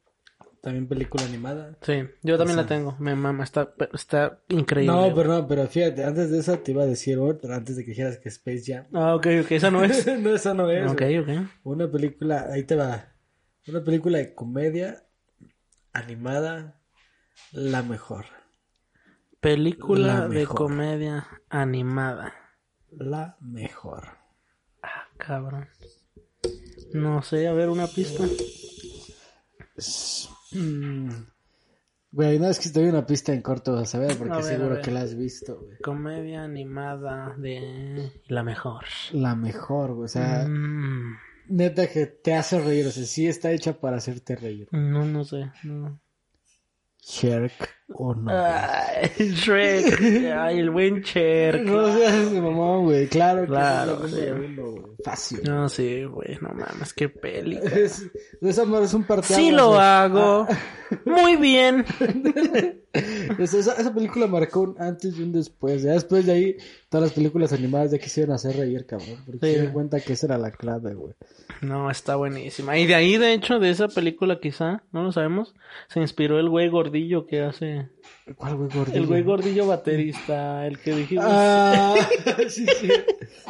Speaker 1: también película animada.
Speaker 2: Sí, yo también la tengo. Me mama, está, está increíble.
Speaker 1: No, pero no, pero fíjate, antes de esa te iba a decir otra, antes de que dijeras que Space Jam.
Speaker 2: Ah, ok, ok, esa no es.
Speaker 1: no, esa no es.
Speaker 2: ok, ok.
Speaker 1: Una película, ahí te va. Una película de comedia animada, la mejor.
Speaker 2: Película
Speaker 1: La
Speaker 2: de comedia animada.
Speaker 1: La mejor.
Speaker 2: Ah, cabrón. No sé, a ver una pista.
Speaker 1: Mm. Güey, no es que te doy una pista en corto, a ver, porque
Speaker 2: A ver, a
Speaker 1: seguro que la has visto, güey.
Speaker 2: Comedia animada de la mejor.
Speaker 1: La mejor, güey. O sea,
Speaker 2: Mm,
Speaker 1: neta que te hace reír. O sea, sí está hecha para hacerte reír.
Speaker 2: no, no sé. No.
Speaker 1: Shrek o no.
Speaker 2: Ay, Shrek. Ay, el buen Cher.
Speaker 1: No seas mamón, güey. Claro que
Speaker 2: Claro,
Speaker 1: número
Speaker 2: sí.
Speaker 1: güey. Fácil.
Speaker 2: No, sí, güey, no mames, qué peli.
Speaker 1: Es, esa madre es un parteaguas.
Speaker 2: Sí lo hago. Muy bien.
Speaker 1: Esa, esa- película marcó un antes y un después. Ya después de ahí, todas las películas animadas ya quisieron hacer reír, cabrón. Porque
Speaker 2: Sí.
Speaker 1: se dieron cuenta que esa era la clave, güey.
Speaker 2: No, está buenísima. Y de ahí, de hecho, de esa película quizá, no lo sabemos, se inspiró el güey gordillo que hace...
Speaker 1: ¿Cuál güey gordillo?
Speaker 2: El güey gordillo baterista, el que dijimos...
Speaker 1: Ah, sí, sí.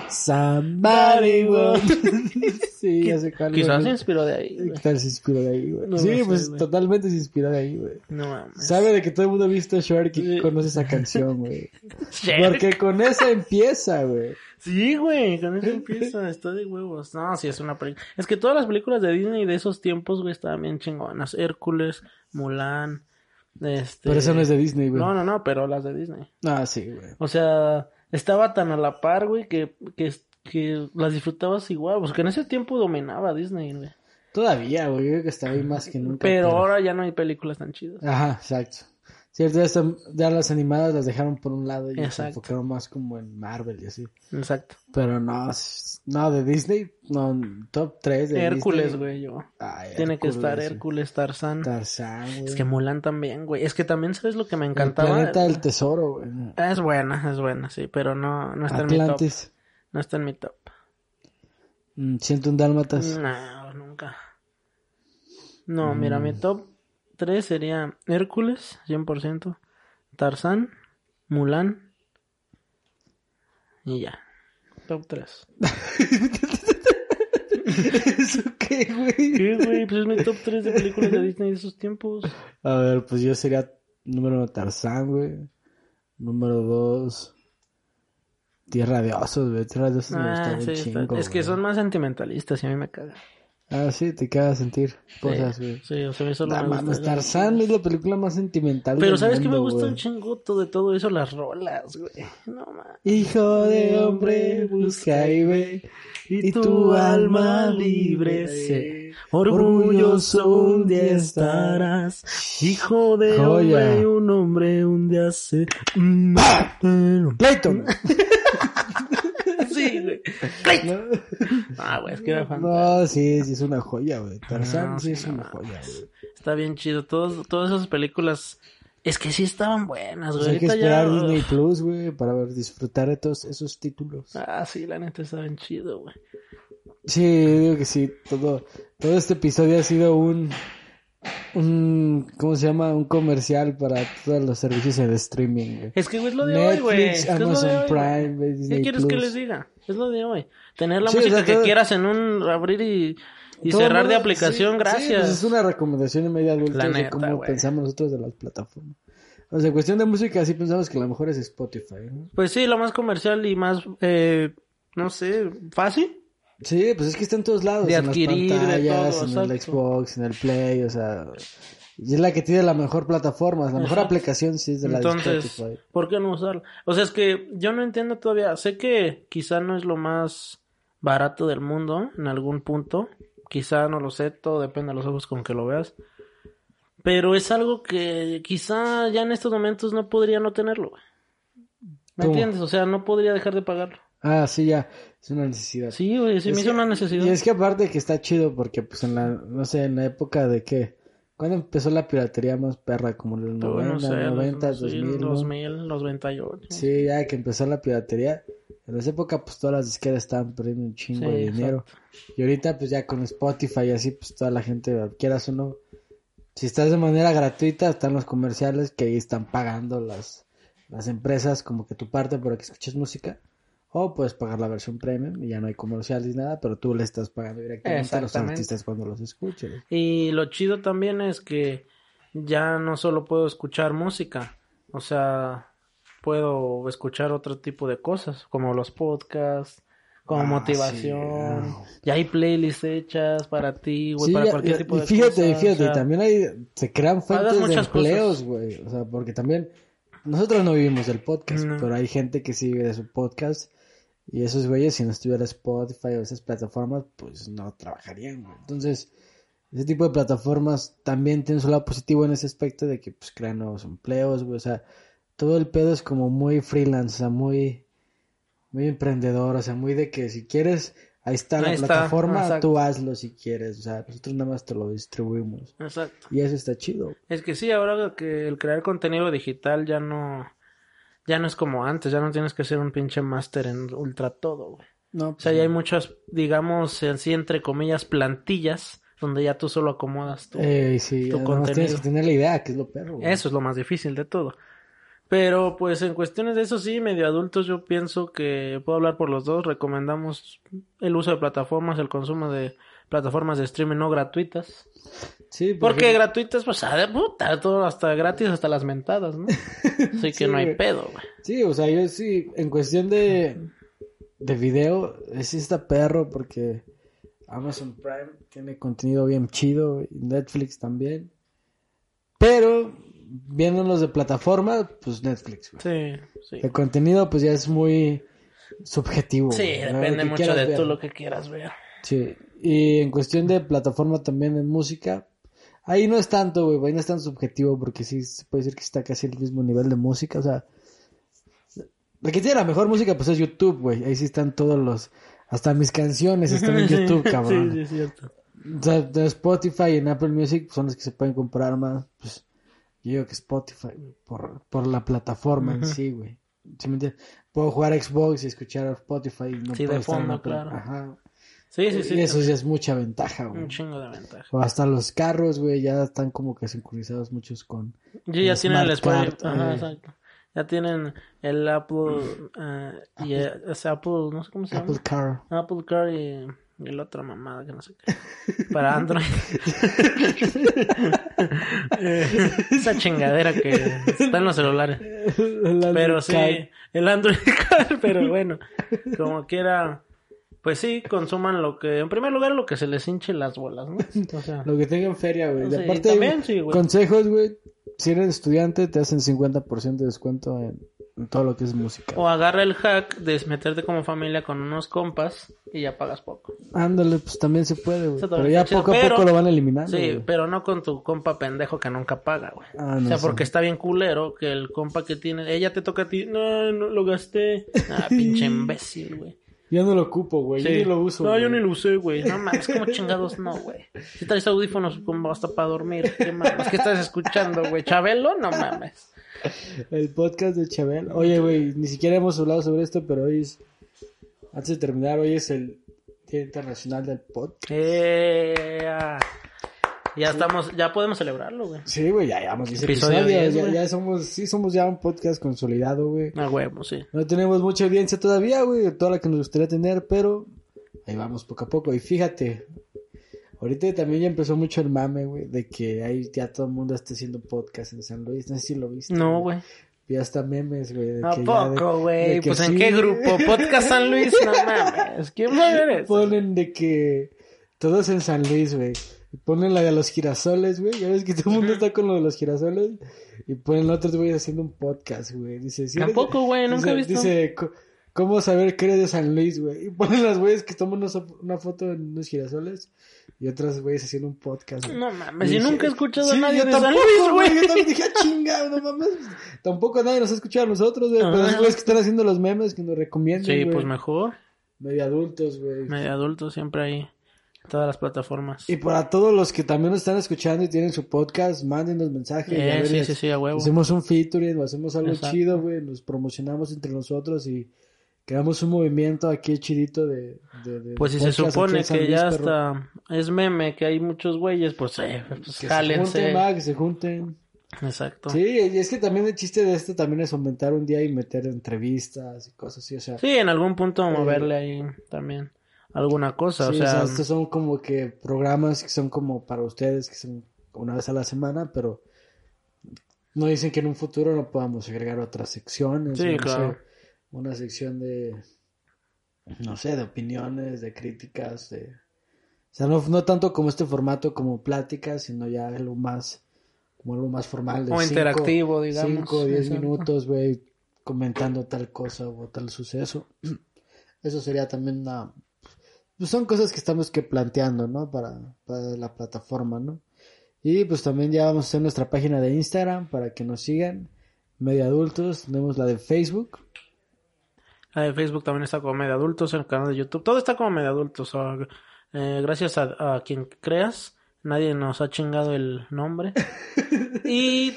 Speaker 1: Somebody sí, ya sé cuál.
Speaker 2: quizás se inspiró de ahí, güey.
Speaker 1: Tal se inspiró de ahí, güey.
Speaker 2: No
Speaker 1: sí,
Speaker 2: sé,
Speaker 1: pues
Speaker 2: güey.
Speaker 1: totalmente se inspiró de ahí, güey.
Speaker 2: No mames.
Speaker 1: Sabe de que todo el mundo ha visto Shark y
Speaker 2: Sí.
Speaker 1: conoce esa canción, güey. Porque con esa empieza, güey.
Speaker 2: Sí, güey, con eso empieza, está de huevos. No, sí, es una película. Es que todas las películas de Disney de esos tiempos, güey, estaban bien chingonas. Hércules, Mulan, este...
Speaker 1: Pero eso no es de Disney, güey.
Speaker 2: No, no, no, pero las de Disney.
Speaker 1: Ah, sí, güey.
Speaker 2: O sea, estaba tan a la par, güey, que, que, que las disfrutabas igual. Porque en ese tiempo dominaba Disney, güey.
Speaker 1: Todavía, güey. Yo creo que está ahí más que nunca.
Speaker 2: Pero ahora ya no hay películas tan chidas.
Speaker 1: Ajá, exacto. Cierto, ya, las animadas las dejaron por un lado y ya se
Speaker 2: Exacto.
Speaker 1: enfocaron más como en Marvel y así.
Speaker 2: Exacto.
Speaker 1: Pero no, no, de Disney, no, top 3 de
Speaker 2: Hércules, güey, yo.
Speaker 1: Ay,
Speaker 2: Tiene que estar. Hércules, Tarzán.
Speaker 1: Tarzán, güey.
Speaker 2: Es que Mulan también, güey. Es que también, ¿sabes lo que me
Speaker 1: El
Speaker 2: encantaba?
Speaker 1: planeta del tesoro, güey.
Speaker 2: Es buena, es buena, sí, pero no, no está en mi top. No está en mi top.
Speaker 1: Mm, Siento un dálmatas.
Speaker 2: No, nunca. No, mira, mi top 3 sería Hércules, 100%, Tarzán, Mulan y ya. Top 3.
Speaker 1: ¿Eso qué, güey?
Speaker 2: ¿Qué, güey? Pues es mi top 3 de películas de Disney de esos tiempos.
Speaker 1: A ver, pues yo sería número uno Tarzán, güey. Número dos Tierra de Osos, güey. Tierra de Osos me gusta
Speaker 2: Ah,
Speaker 1: un
Speaker 2: sí, está-
Speaker 1: chingo,
Speaker 2: es que
Speaker 1: güey.
Speaker 2: son más sentimentalistas y a mí me caga.
Speaker 1: Ah, sí, te queda sentir cosas,
Speaker 2: Sí,
Speaker 1: güey.
Speaker 2: Sí, o sea, eso no
Speaker 1: No
Speaker 2: me gusta.
Speaker 1: Tarzán es la película más sentimental
Speaker 2: Pero
Speaker 1: del
Speaker 2: ¿sabes qué me
Speaker 1: mundo,
Speaker 2: gusta
Speaker 1: güey.
Speaker 2: un chingoto de todo eso? Las rolas, güey. No mames.
Speaker 1: Hijo de hombre, busca y ve, y tu alma libre sé.
Speaker 2: Orgulloso un día estarás, hijo de
Speaker 1: Joya.
Speaker 2: hombre, un hombre un día se... Mm, Güey. Ah, güey, es que era fantástico.
Speaker 1: No, sí, sí es una joya, güey. Tarzán
Speaker 2: No,
Speaker 1: sí es
Speaker 2: no
Speaker 1: una joya, güey.
Speaker 2: Está bien chido. Todos, todas esas películas... Es que sí estaban buenas,
Speaker 1: Pues
Speaker 2: güey.
Speaker 1: hay que esperar
Speaker 2: ya...
Speaker 1: Disney Plus, güey, para ver, disfrutar de todos esos títulos.
Speaker 2: Ah, sí, la neta está bien chido, güey.
Speaker 1: Sí, digo que sí, todo, todo este episodio ha sido un, un, ¿cómo se llama? Un comercial para todos los servicios de streaming, güey.
Speaker 2: Es que, güey, es lo de hoy, güey.
Speaker 1: Netflix,
Speaker 2: Es lo de
Speaker 1: Amazon
Speaker 2: hoy,
Speaker 1: Prime,
Speaker 2: güey.
Speaker 1: güey, Disney
Speaker 2: ¿Qué quieres que les diga? Es lo de hoy. Tener la
Speaker 1: Sí, o
Speaker 2: música
Speaker 1: sea,
Speaker 2: que
Speaker 1: todo-
Speaker 2: quieras en un abrir y, y cerrar de aplicación,
Speaker 1: sí,
Speaker 2: gracias.
Speaker 1: Sí, pues es una recomendación de media adulta
Speaker 2: La
Speaker 1: de cómo pensamos nosotros de las plataformas. O sea, en cuestión de música sí pensamos que la mejor es Spotify, ¿no?
Speaker 2: Pues sí, lo más comercial y más, eh, no sé, fácil.
Speaker 1: Sí, pues es que está en todos lados.
Speaker 2: De
Speaker 1: en
Speaker 2: adquirir,
Speaker 1: las pantallas,
Speaker 2: todo,
Speaker 1: en el. Xbox, en el Play, o sea... Y es la que tiene la mejor plataforma, la mejor aplicación sí es de la de
Speaker 2: Entonces,
Speaker 1: Spotify.
Speaker 2: ¿por qué no usarlo? O sea, es que yo no entiendo todavía. Sé que quizá no es lo más barato del mundo en algún punto. Quizá no lo sé, todo depende de los ojos con que lo veas. Pero es algo que quizá ya en estos momentos no podría no tenerlo. ¿Me entiendes? O sea, no podría dejar de pagarlo.
Speaker 1: Ah, sí, ya. Es una necesidad.
Speaker 2: Sí, güey, sí
Speaker 1: Es
Speaker 2: me
Speaker 1: que-
Speaker 2: hizo una necesidad.
Speaker 1: Y es que aparte que está chido porque pues en la, no sé, en la época de qué, ¿cuándo empezó la piratería más perra? Como en los
Speaker 2: Yo
Speaker 1: 90,
Speaker 2: no sé, los-
Speaker 1: 90,
Speaker 2: sí,
Speaker 1: 2000, ¿no?
Speaker 2: 2000, los 98.
Speaker 1: Sí, ya que empezó la piratería. En esa época pues todas las disqueras estaban perdiendo un chingo
Speaker 2: Sí,
Speaker 1: de dinero. Y ahorita pues ya con Spotify y así pues toda la gente, quieras o no, si estás de manera gratuita están los comerciales que ahí están pagando las, las empresas como que tu parte para que escuches música. O puedes pagar la versión premium y ya no hay comerciales ni nada, pero tú le estás pagando directamente a los artistas cuando los escuches.
Speaker 2: Y lo chido también es que ya no solo puedo escuchar música, o sea, puedo escuchar otro tipo de cosas, como los podcasts, como
Speaker 1: Ah,
Speaker 2: motivación.
Speaker 1: sí.
Speaker 2: Ya hay playlists hechas para ti, güey,
Speaker 1: Sí,
Speaker 2: para
Speaker 1: ya-
Speaker 2: cualquier
Speaker 1: ya-
Speaker 2: tipo
Speaker 1: y
Speaker 2: de
Speaker 1: fíjate,
Speaker 2: cosas,
Speaker 1: fíjate,
Speaker 2: o sea,
Speaker 1: también hay, se crean fuentes de empleos, güey. O sea, porque también nosotros no vivimos del podcast,
Speaker 2: No.
Speaker 1: pero hay gente que sí vive de su podcast. Y esos güeyes, si no estuviera Spotify o esas plataformas, pues no trabajarían, güey. Entonces, ese tipo de plataformas también tienen su lado positivo en ese aspecto de que pues crean nuevos empleos, güey. O sea, todo el pedo es como muy freelance, o sea, muy, muy emprendedor, o sea, muy de que si quieres, ahí está la
Speaker 2: está,
Speaker 1: plataforma,
Speaker 2: exacto.
Speaker 1: tú hazlo si quieres, o sea, nosotros nada más te lo distribuimos.
Speaker 2: Exacto.
Speaker 1: Y eso está chido.
Speaker 2: Es que sí, ahora que el crear contenido digital ya no ya no es como antes, ya no tienes que ser un pinche máster en ultra todo, güey.
Speaker 1: No,
Speaker 2: O sea, ya hay muchas, digamos, así entre comillas, plantillas donde ya tú solo acomodas tu...
Speaker 1: Eh, sí,
Speaker 2: tu
Speaker 1: tienes que tener la idea, que es lo perro. güey.
Speaker 2: Eso es lo más difícil de todo. Pero pues en cuestiones de eso sí, medio adultos, yo pienso que puedo hablar por los dos. Recomendamos el uso de plataformas, el consumo de plataformas de streaming no gratuitas.
Speaker 1: Sí,
Speaker 2: Porque gratuitas, pues, a de puta, todo hasta gratis, hasta las mentadas, ¿no? Así que
Speaker 1: Sí,
Speaker 2: no hay pedo, güey.
Speaker 1: Sí, o sea, yo sí, en cuestión de, de video, sí está perro porque Amazon Prime tiene contenido bien chido y Netflix también. Pero, viéndolos de plataforma, pues Netflix, güey.
Speaker 2: Sí, sí.
Speaker 1: El contenido, pues ya es muy subjetivo.
Speaker 2: Sí, depende mucho de
Speaker 1: ver.
Speaker 2: tú lo que quieras ver.
Speaker 1: Sí, y en cuestión de plataforma también en música, ahí no es tanto, güey, ahí no es tan subjetivo porque sí se puede decir que está casi el mismo nivel de música, o sea, la que tiene la mejor música pues es YouTube, güey, ahí sí están todos los, hasta mis canciones están en YouTube, cabrón.
Speaker 2: Sí, sí, es cierto.
Speaker 1: O sea, de Spotify y en Apple Music pues, son los que se pueden comprar más, pues yo digo que Spotify, por, por la plataforma en sí, güey. ¿Sí me entiendes? Puedo jugar Xbox y escuchar a Spotify y no
Speaker 2: Sí, de
Speaker 1: puedo estar en
Speaker 2: fondo,
Speaker 1: Apple.
Speaker 2: claro.
Speaker 1: Ajá.
Speaker 2: Sí, sí, sí.
Speaker 1: y eso ya es mucha ventaja, güey.
Speaker 2: Un chingo de ventaja.
Speaker 1: O hasta los carros, güey, ya están como que sincronizados muchos con...
Speaker 2: Y ya
Speaker 1: el
Speaker 2: tienen el Spotify. Ajá, exacto. Ya tienen el Apple. eh, y eh, es Apple, no sé cómo se llama.
Speaker 1: Apple Car.
Speaker 2: Apple Car y, y la otra mamada que no sé qué. Para Android. Eh, Esa chingadera que está en los celulares. Pero sí, el Android Car, pero bueno, como quiera. Pues sí, consuman lo que, en primer lugar, lo que se les hinche las bolas, ¿no? O sea,
Speaker 1: Lo que tengan feria, güey.
Speaker 2: Sí,
Speaker 1: aparte,
Speaker 2: también sí, güey.
Speaker 1: consejos, güey. Si eres estudiante, te hacen 50% de descuento en, en todo lo que es música.
Speaker 2: o agarra el hack de meterte como familia con unos compas y ya pagas poco.
Speaker 1: Ándale, pues también se puede, güey. Pero ya
Speaker 2: chido,
Speaker 1: poco a
Speaker 2: pero-
Speaker 1: poco lo van eliminando.
Speaker 2: Sí,
Speaker 1: güey.
Speaker 2: pero no con tu compa pendejo que nunca paga, güey.
Speaker 1: Ah,
Speaker 2: o
Speaker 1: no
Speaker 2: sea,
Speaker 1: sé.
Speaker 2: porque está bien culero que el compa que tiene, ella te toca a ti, no, no lo gasté. Ah, pinche imbécil, güey.
Speaker 1: Yo no lo ocupo, güey. Yo
Speaker 2: Sí.
Speaker 1: ni lo uso.
Speaker 2: No, yo
Speaker 1: güey.
Speaker 2: ni lo usé, güey. No mames, como chingados no, güey. Si traes audífonos como hasta para dormir, ¿qué mames? ¿Qué estás escuchando, güey? ¿Chabelo? No mames.
Speaker 1: El podcast de Chabel. Oye, güey, ni siquiera hemos hablado sobre esto, pero hoy es. Antes de terminar, hoy es el Día Internacional del Podcast.
Speaker 2: Eh, ah. Ya estamos, ya podemos celebrarlo, güey.
Speaker 1: Sí, güey, ya llevamos 10
Speaker 2: Episodio
Speaker 1: episodios.
Speaker 2: 10,
Speaker 1: ya, ya somos, sí, somos ya un podcast consolidado, güey.
Speaker 2: A huevo, sí.
Speaker 1: No tenemos mucha audiencia todavía, güey, toda la que nos gustaría tener, pero ahí vamos poco a poco. Y fíjate, ahorita también ya empezó mucho el mame, güey, de que ahí ya todo el mundo está haciendo podcast en San Luis. No sé si lo viste.
Speaker 2: No, güey.
Speaker 1: Y hasta memes, güey. de
Speaker 2: ¿A
Speaker 1: que ya
Speaker 2: poco, güey? Pues en qué grupo? Podcast San Luis, no mames. ¿Quién va a ver eso?
Speaker 1: Ponen de que todos en San Luis, güey. Y ponen la de los girasoles, güey. Ya ves que todo el mundo está con lo de los girasoles. Y ponen otros güeyes haciendo un podcast, güey. Dice, eres-
Speaker 2: Tampoco, güey, nunca
Speaker 1: dice-
Speaker 2: he visto.
Speaker 1: Dice, ¿Cómo saber que eres de San Luis, güey? Y ponen las güeyes que toman una foto en unos girasoles y otras güeyes haciendo un podcast.
Speaker 2: No mames,
Speaker 1: Y
Speaker 2: si
Speaker 1: dije,
Speaker 2: nunca he escuchado a
Speaker 1: sí,
Speaker 2: nadie
Speaker 1: yo
Speaker 2: de San
Speaker 1: tampoco,
Speaker 2: Luis, güey.
Speaker 1: Yo también dije, ah, chinga, no mames. Tampoco nadie nos ha escuchado a nosotros, güey. Pero los güeyes que están haciendo los memes que nos recomiendan,
Speaker 2: Sí, pues mejor.
Speaker 1: Medio adultos, güey.
Speaker 2: Medio adulto siempre ahí. Todas las plataformas.
Speaker 1: Y para todos los que también nos están escuchando y tienen su podcast, mándenos mensajes.
Speaker 2: Eh,
Speaker 1: ver,
Speaker 2: sí,
Speaker 1: les-
Speaker 2: sí, sí, a huevo.
Speaker 1: Hacemos un featuring, o hacemos algo
Speaker 2: Exacto.
Speaker 1: chido, güey. Nos promocionamos entre nosotros y creamos un movimiento aquí chidito de. de- de
Speaker 2: Pues si se supone que
Speaker 1: Luis,
Speaker 2: ya hasta es meme, que hay muchos güeyes, pues, eh, pues
Speaker 1: Que se junten, va, que se junten.
Speaker 2: Exacto.
Speaker 1: Sí, y es que también el chiste de esto también es aumentar un día y meter entrevistas y cosas así, o sea.
Speaker 2: Sí, en algún punto moverle ahí también alguna cosa,
Speaker 1: sí,
Speaker 2: o sea,
Speaker 1: estos son como que programas que son como para ustedes, que son una vez a la semana, pero no dicen que en un futuro no podamos agregar otras secciones.
Speaker 2: Sí,
Speaker 1: no
Speaker 2: claro.
Speaker 1: sé, una sección de, no sé, de opiniones, de críticas, de... O sea, no, no tanto como este formato como pláticas, sino ya algo más, como algo más formal. De
Speaker 2: O
Speaker 1: cinco-
Speaker 2: interactivo, digamos.
Speaker 1: Cinco o diez
Speaker 2: Exacto.
Speaker 1: minutos, güey, comentando tal cosa o tal suceso. Eso sería también una... Pues son cosas que estamos que planteando, ¿no? Para, para la plataforma, ¿no? Y pues también ya vamos a hacer nuestra página de Instagram para que nos sigan. Medio adultos, tenemos la de Facebook.
Speaker 2: La de Facebook también está como medio adultos, el canal de YouTube, todo está como medio adultos. o eh, gracias a, a quien creas, nadie nos ha chingado el nombre. y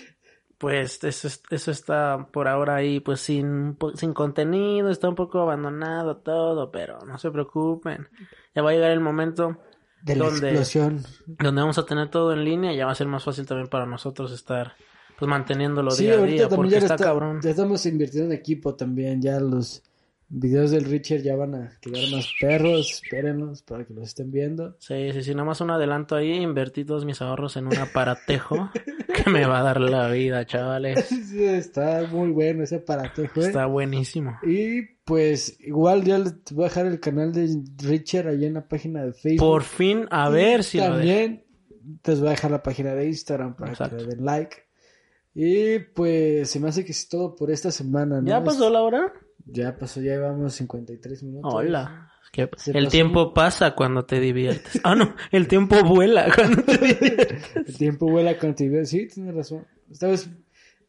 Speaker 2: pues eso, es- eso está por ahora ahí, pues sin, sin contenido, está un poco abandonado todo, pero no se preocupen. Ya va a llegar el momento
Speaker 1: De la
Speaker 2: donde,
Speaker 1: explosión.
Speaker 2: donde vamos a tener todo en línea y ya va a ser más fácil también para nosotros estar pues manteniéndolo
Speaker 1: Sí,
Speaker 2: día a día, porque está- cabrón.
Speaker 1: ya estamos invirtiendo en equipo también. Ya los videos del Richard ya van a quedar más perros. Espérenlos para que los estén viendo.
Speaker 2: Sí, sí, sí, nada más un adelanto ahí, invertí todos mis ahorros en un aparatejo que me va a dar la vida, chavales.
Speaker 1: Sí, está muy bueno ese aparatejo. ¿eh?
Speaker 2: Está buenísimo.
Speaker 1: Y pues igual ya les voy a dejar el canal de Richard ahí en la página de Facebook.
Speaker 2: Por fin, a ver si lo.
Speaker 1: También les voy a dejar la página de Instagram para
Speaker 2: Exacto.
Speaker 1: que le den like. Y pues se me hace que es todo por esta semana, ¿no?
Speaker 2: ¿Ya pasó la hora?
Speaker 1: Ya pasó, ya llevamos 53 minutos.
Speaker 2: Hola. Que el tiempo pasa cuando te diviertes. Ah, no, el tiempo vuela cuando te diviertes.
Speaker 1: El tiempo vuela contigo. Sí, tienes razón. Esta vez,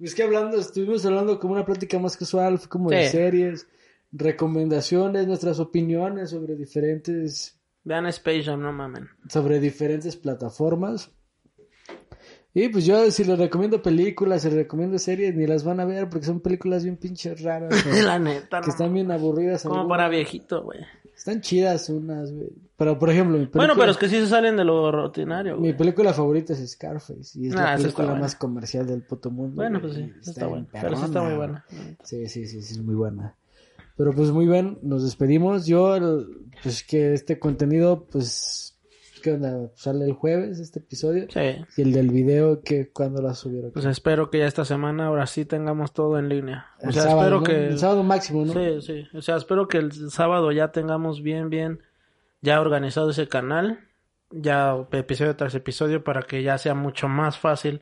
Speaker 1: es que hablando, estuvimos hablando como una plática más casual, fue como de series, recomendaciones, nuestras opiniones sobre diferentes,
Speaker 2: Vean Space Jam, no mamen.
Speaker 1: sobre diferentes plataformas. Y pues yo si les recomiendo películas, si les recomiendo series, ni las van a ver porque son películas bien pinches raras.
Speaker 2: La neta,
Speaker 1: que
Speaker 2: no.
Speaker 1: están bien aburridas.
Speaker 2: Como
Speaker 1: algunas.
Speaker 2: para viejito, güey.
Speaker 1: Están chidas unas, güey. Pero por ejemplo, mi película,
Speaker 2: Bueno, pero es que sí se salen de lo rutinario,
Speaker 1: mi
Speaker 2: güey.
Speaker 1: película favorita es Scarface. Y es
Speaker 2: Ah,
Speaker 1: la
Speaker 2: está
Speaker 1: película
Speaker 2: buena.
Speaker 1: más comercial del puto mundo.
Speaker 2: Bueno,
Speaker 1: güey,
Speaker 2: pues sí, está,
Speaker 1: bien
Speaker 2: Pero sí está muy buena.
Speaker 1: Sí, sí, sí, sí, es muy buena. Pero pues muy bien, nos despedimos. Yo, pues que este contenido, pues, ¿qué onda? Sale el jueves este episodio.
Speaker 2: Sí.
Speaker 1: Y el del video, que cuando la subieron?
Speaker 2: Pues espero que ya esta semana ahora sí tengamos todo en línea. O
Speaker 1: el
Speaker 2: sea,
Speaker 1: sábado,
Speaker 2: espero
Speaker 1: ¿no?
Speaker 2: que
Speaker 1: El sábado máximo, ¿no?
Speaker 2: Sí, sí. O sea, espero que el sábado ya tengamos bien, bien ya organizado ese canal. Ya episodio tras episodio para que ya sea mucho más fácil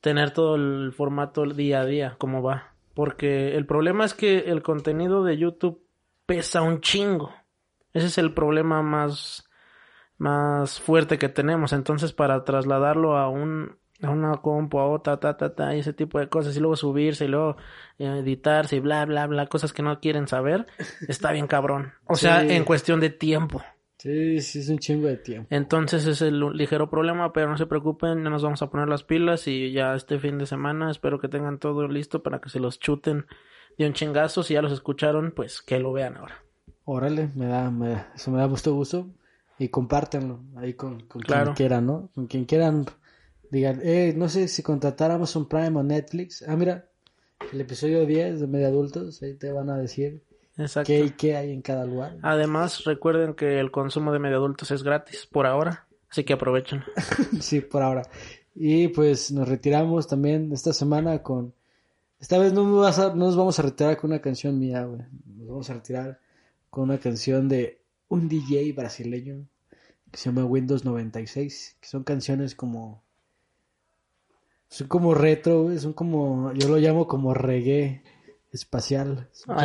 Speaker 2: tener todo el formato día a día, como va. Porque el problema es que el contenido de YouTube pesa un chingo. Ese es el problema más, más fuerte que tenemos. Entonces, para trasladarlo a un, a una compu, a otra, ta, ta, ta, y ese tipo de cosas, y luego subirse, y luego eh, editarse, y bla, bla, bla, cosas que no quieren saber, está bien cabrón. O sea, en cuestión de tiempo.
Speaker 1: Sí, sí, es un chingo de tiempo.
Speaker 2: Entonces es el ligero problema, pero no se preocupen, ya nos vamos a poner las pilas y ya este fin de semana espero que tengan todo listo para que se los chuten de un chingazo. Si ya los escucharon, pues que lo vean ahora.
Speaker 1: Órale, me da, me da- eso me da gusto gusto. Y compártanlo ahí con, con
Speaker 2: Claro.
Speaker 1: quien quieran, ¿no? Con quien quieran. Digan, eh, no sé si contratáramos un Prime o Netflix. Ah, mira, el episodio 10 de Media Adultos, ahí te van a decir
Speaker 2: Exacto.
Speaker 1: qué y qué hay en cada lugar.
Speaker 2: Además, recuerden que el consumo de medio adultos es gratis por ahora, así que aprovechen.
Speaker 1: Sí, por ahora. Y pues nos retiramos también esta semana con... Esta vez no, vas a- no nos vamos a retirar con una canción mía, güey. Nos vamos a retirar con una canción de un DJ brasileño que se llama Windows 96, que son canciones como... Son como retro, son como... Yo lo llamo como reggae. espacial. Son,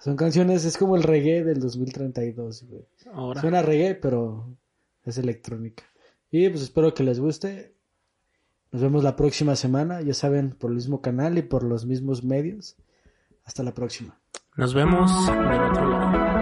Speaker 1: son canciones, es como el reggae del 2032, güey.
Speaker 2: Ahora.
Speaker 1: Suena reggae, pero es electrónica. Y pues espero que les guste. Nos vemos la próxima semana, ya saben, por el mismo canal y por los mismos medios. Hasta la próxima.
Speaker 2: Nos vemos del otro lado.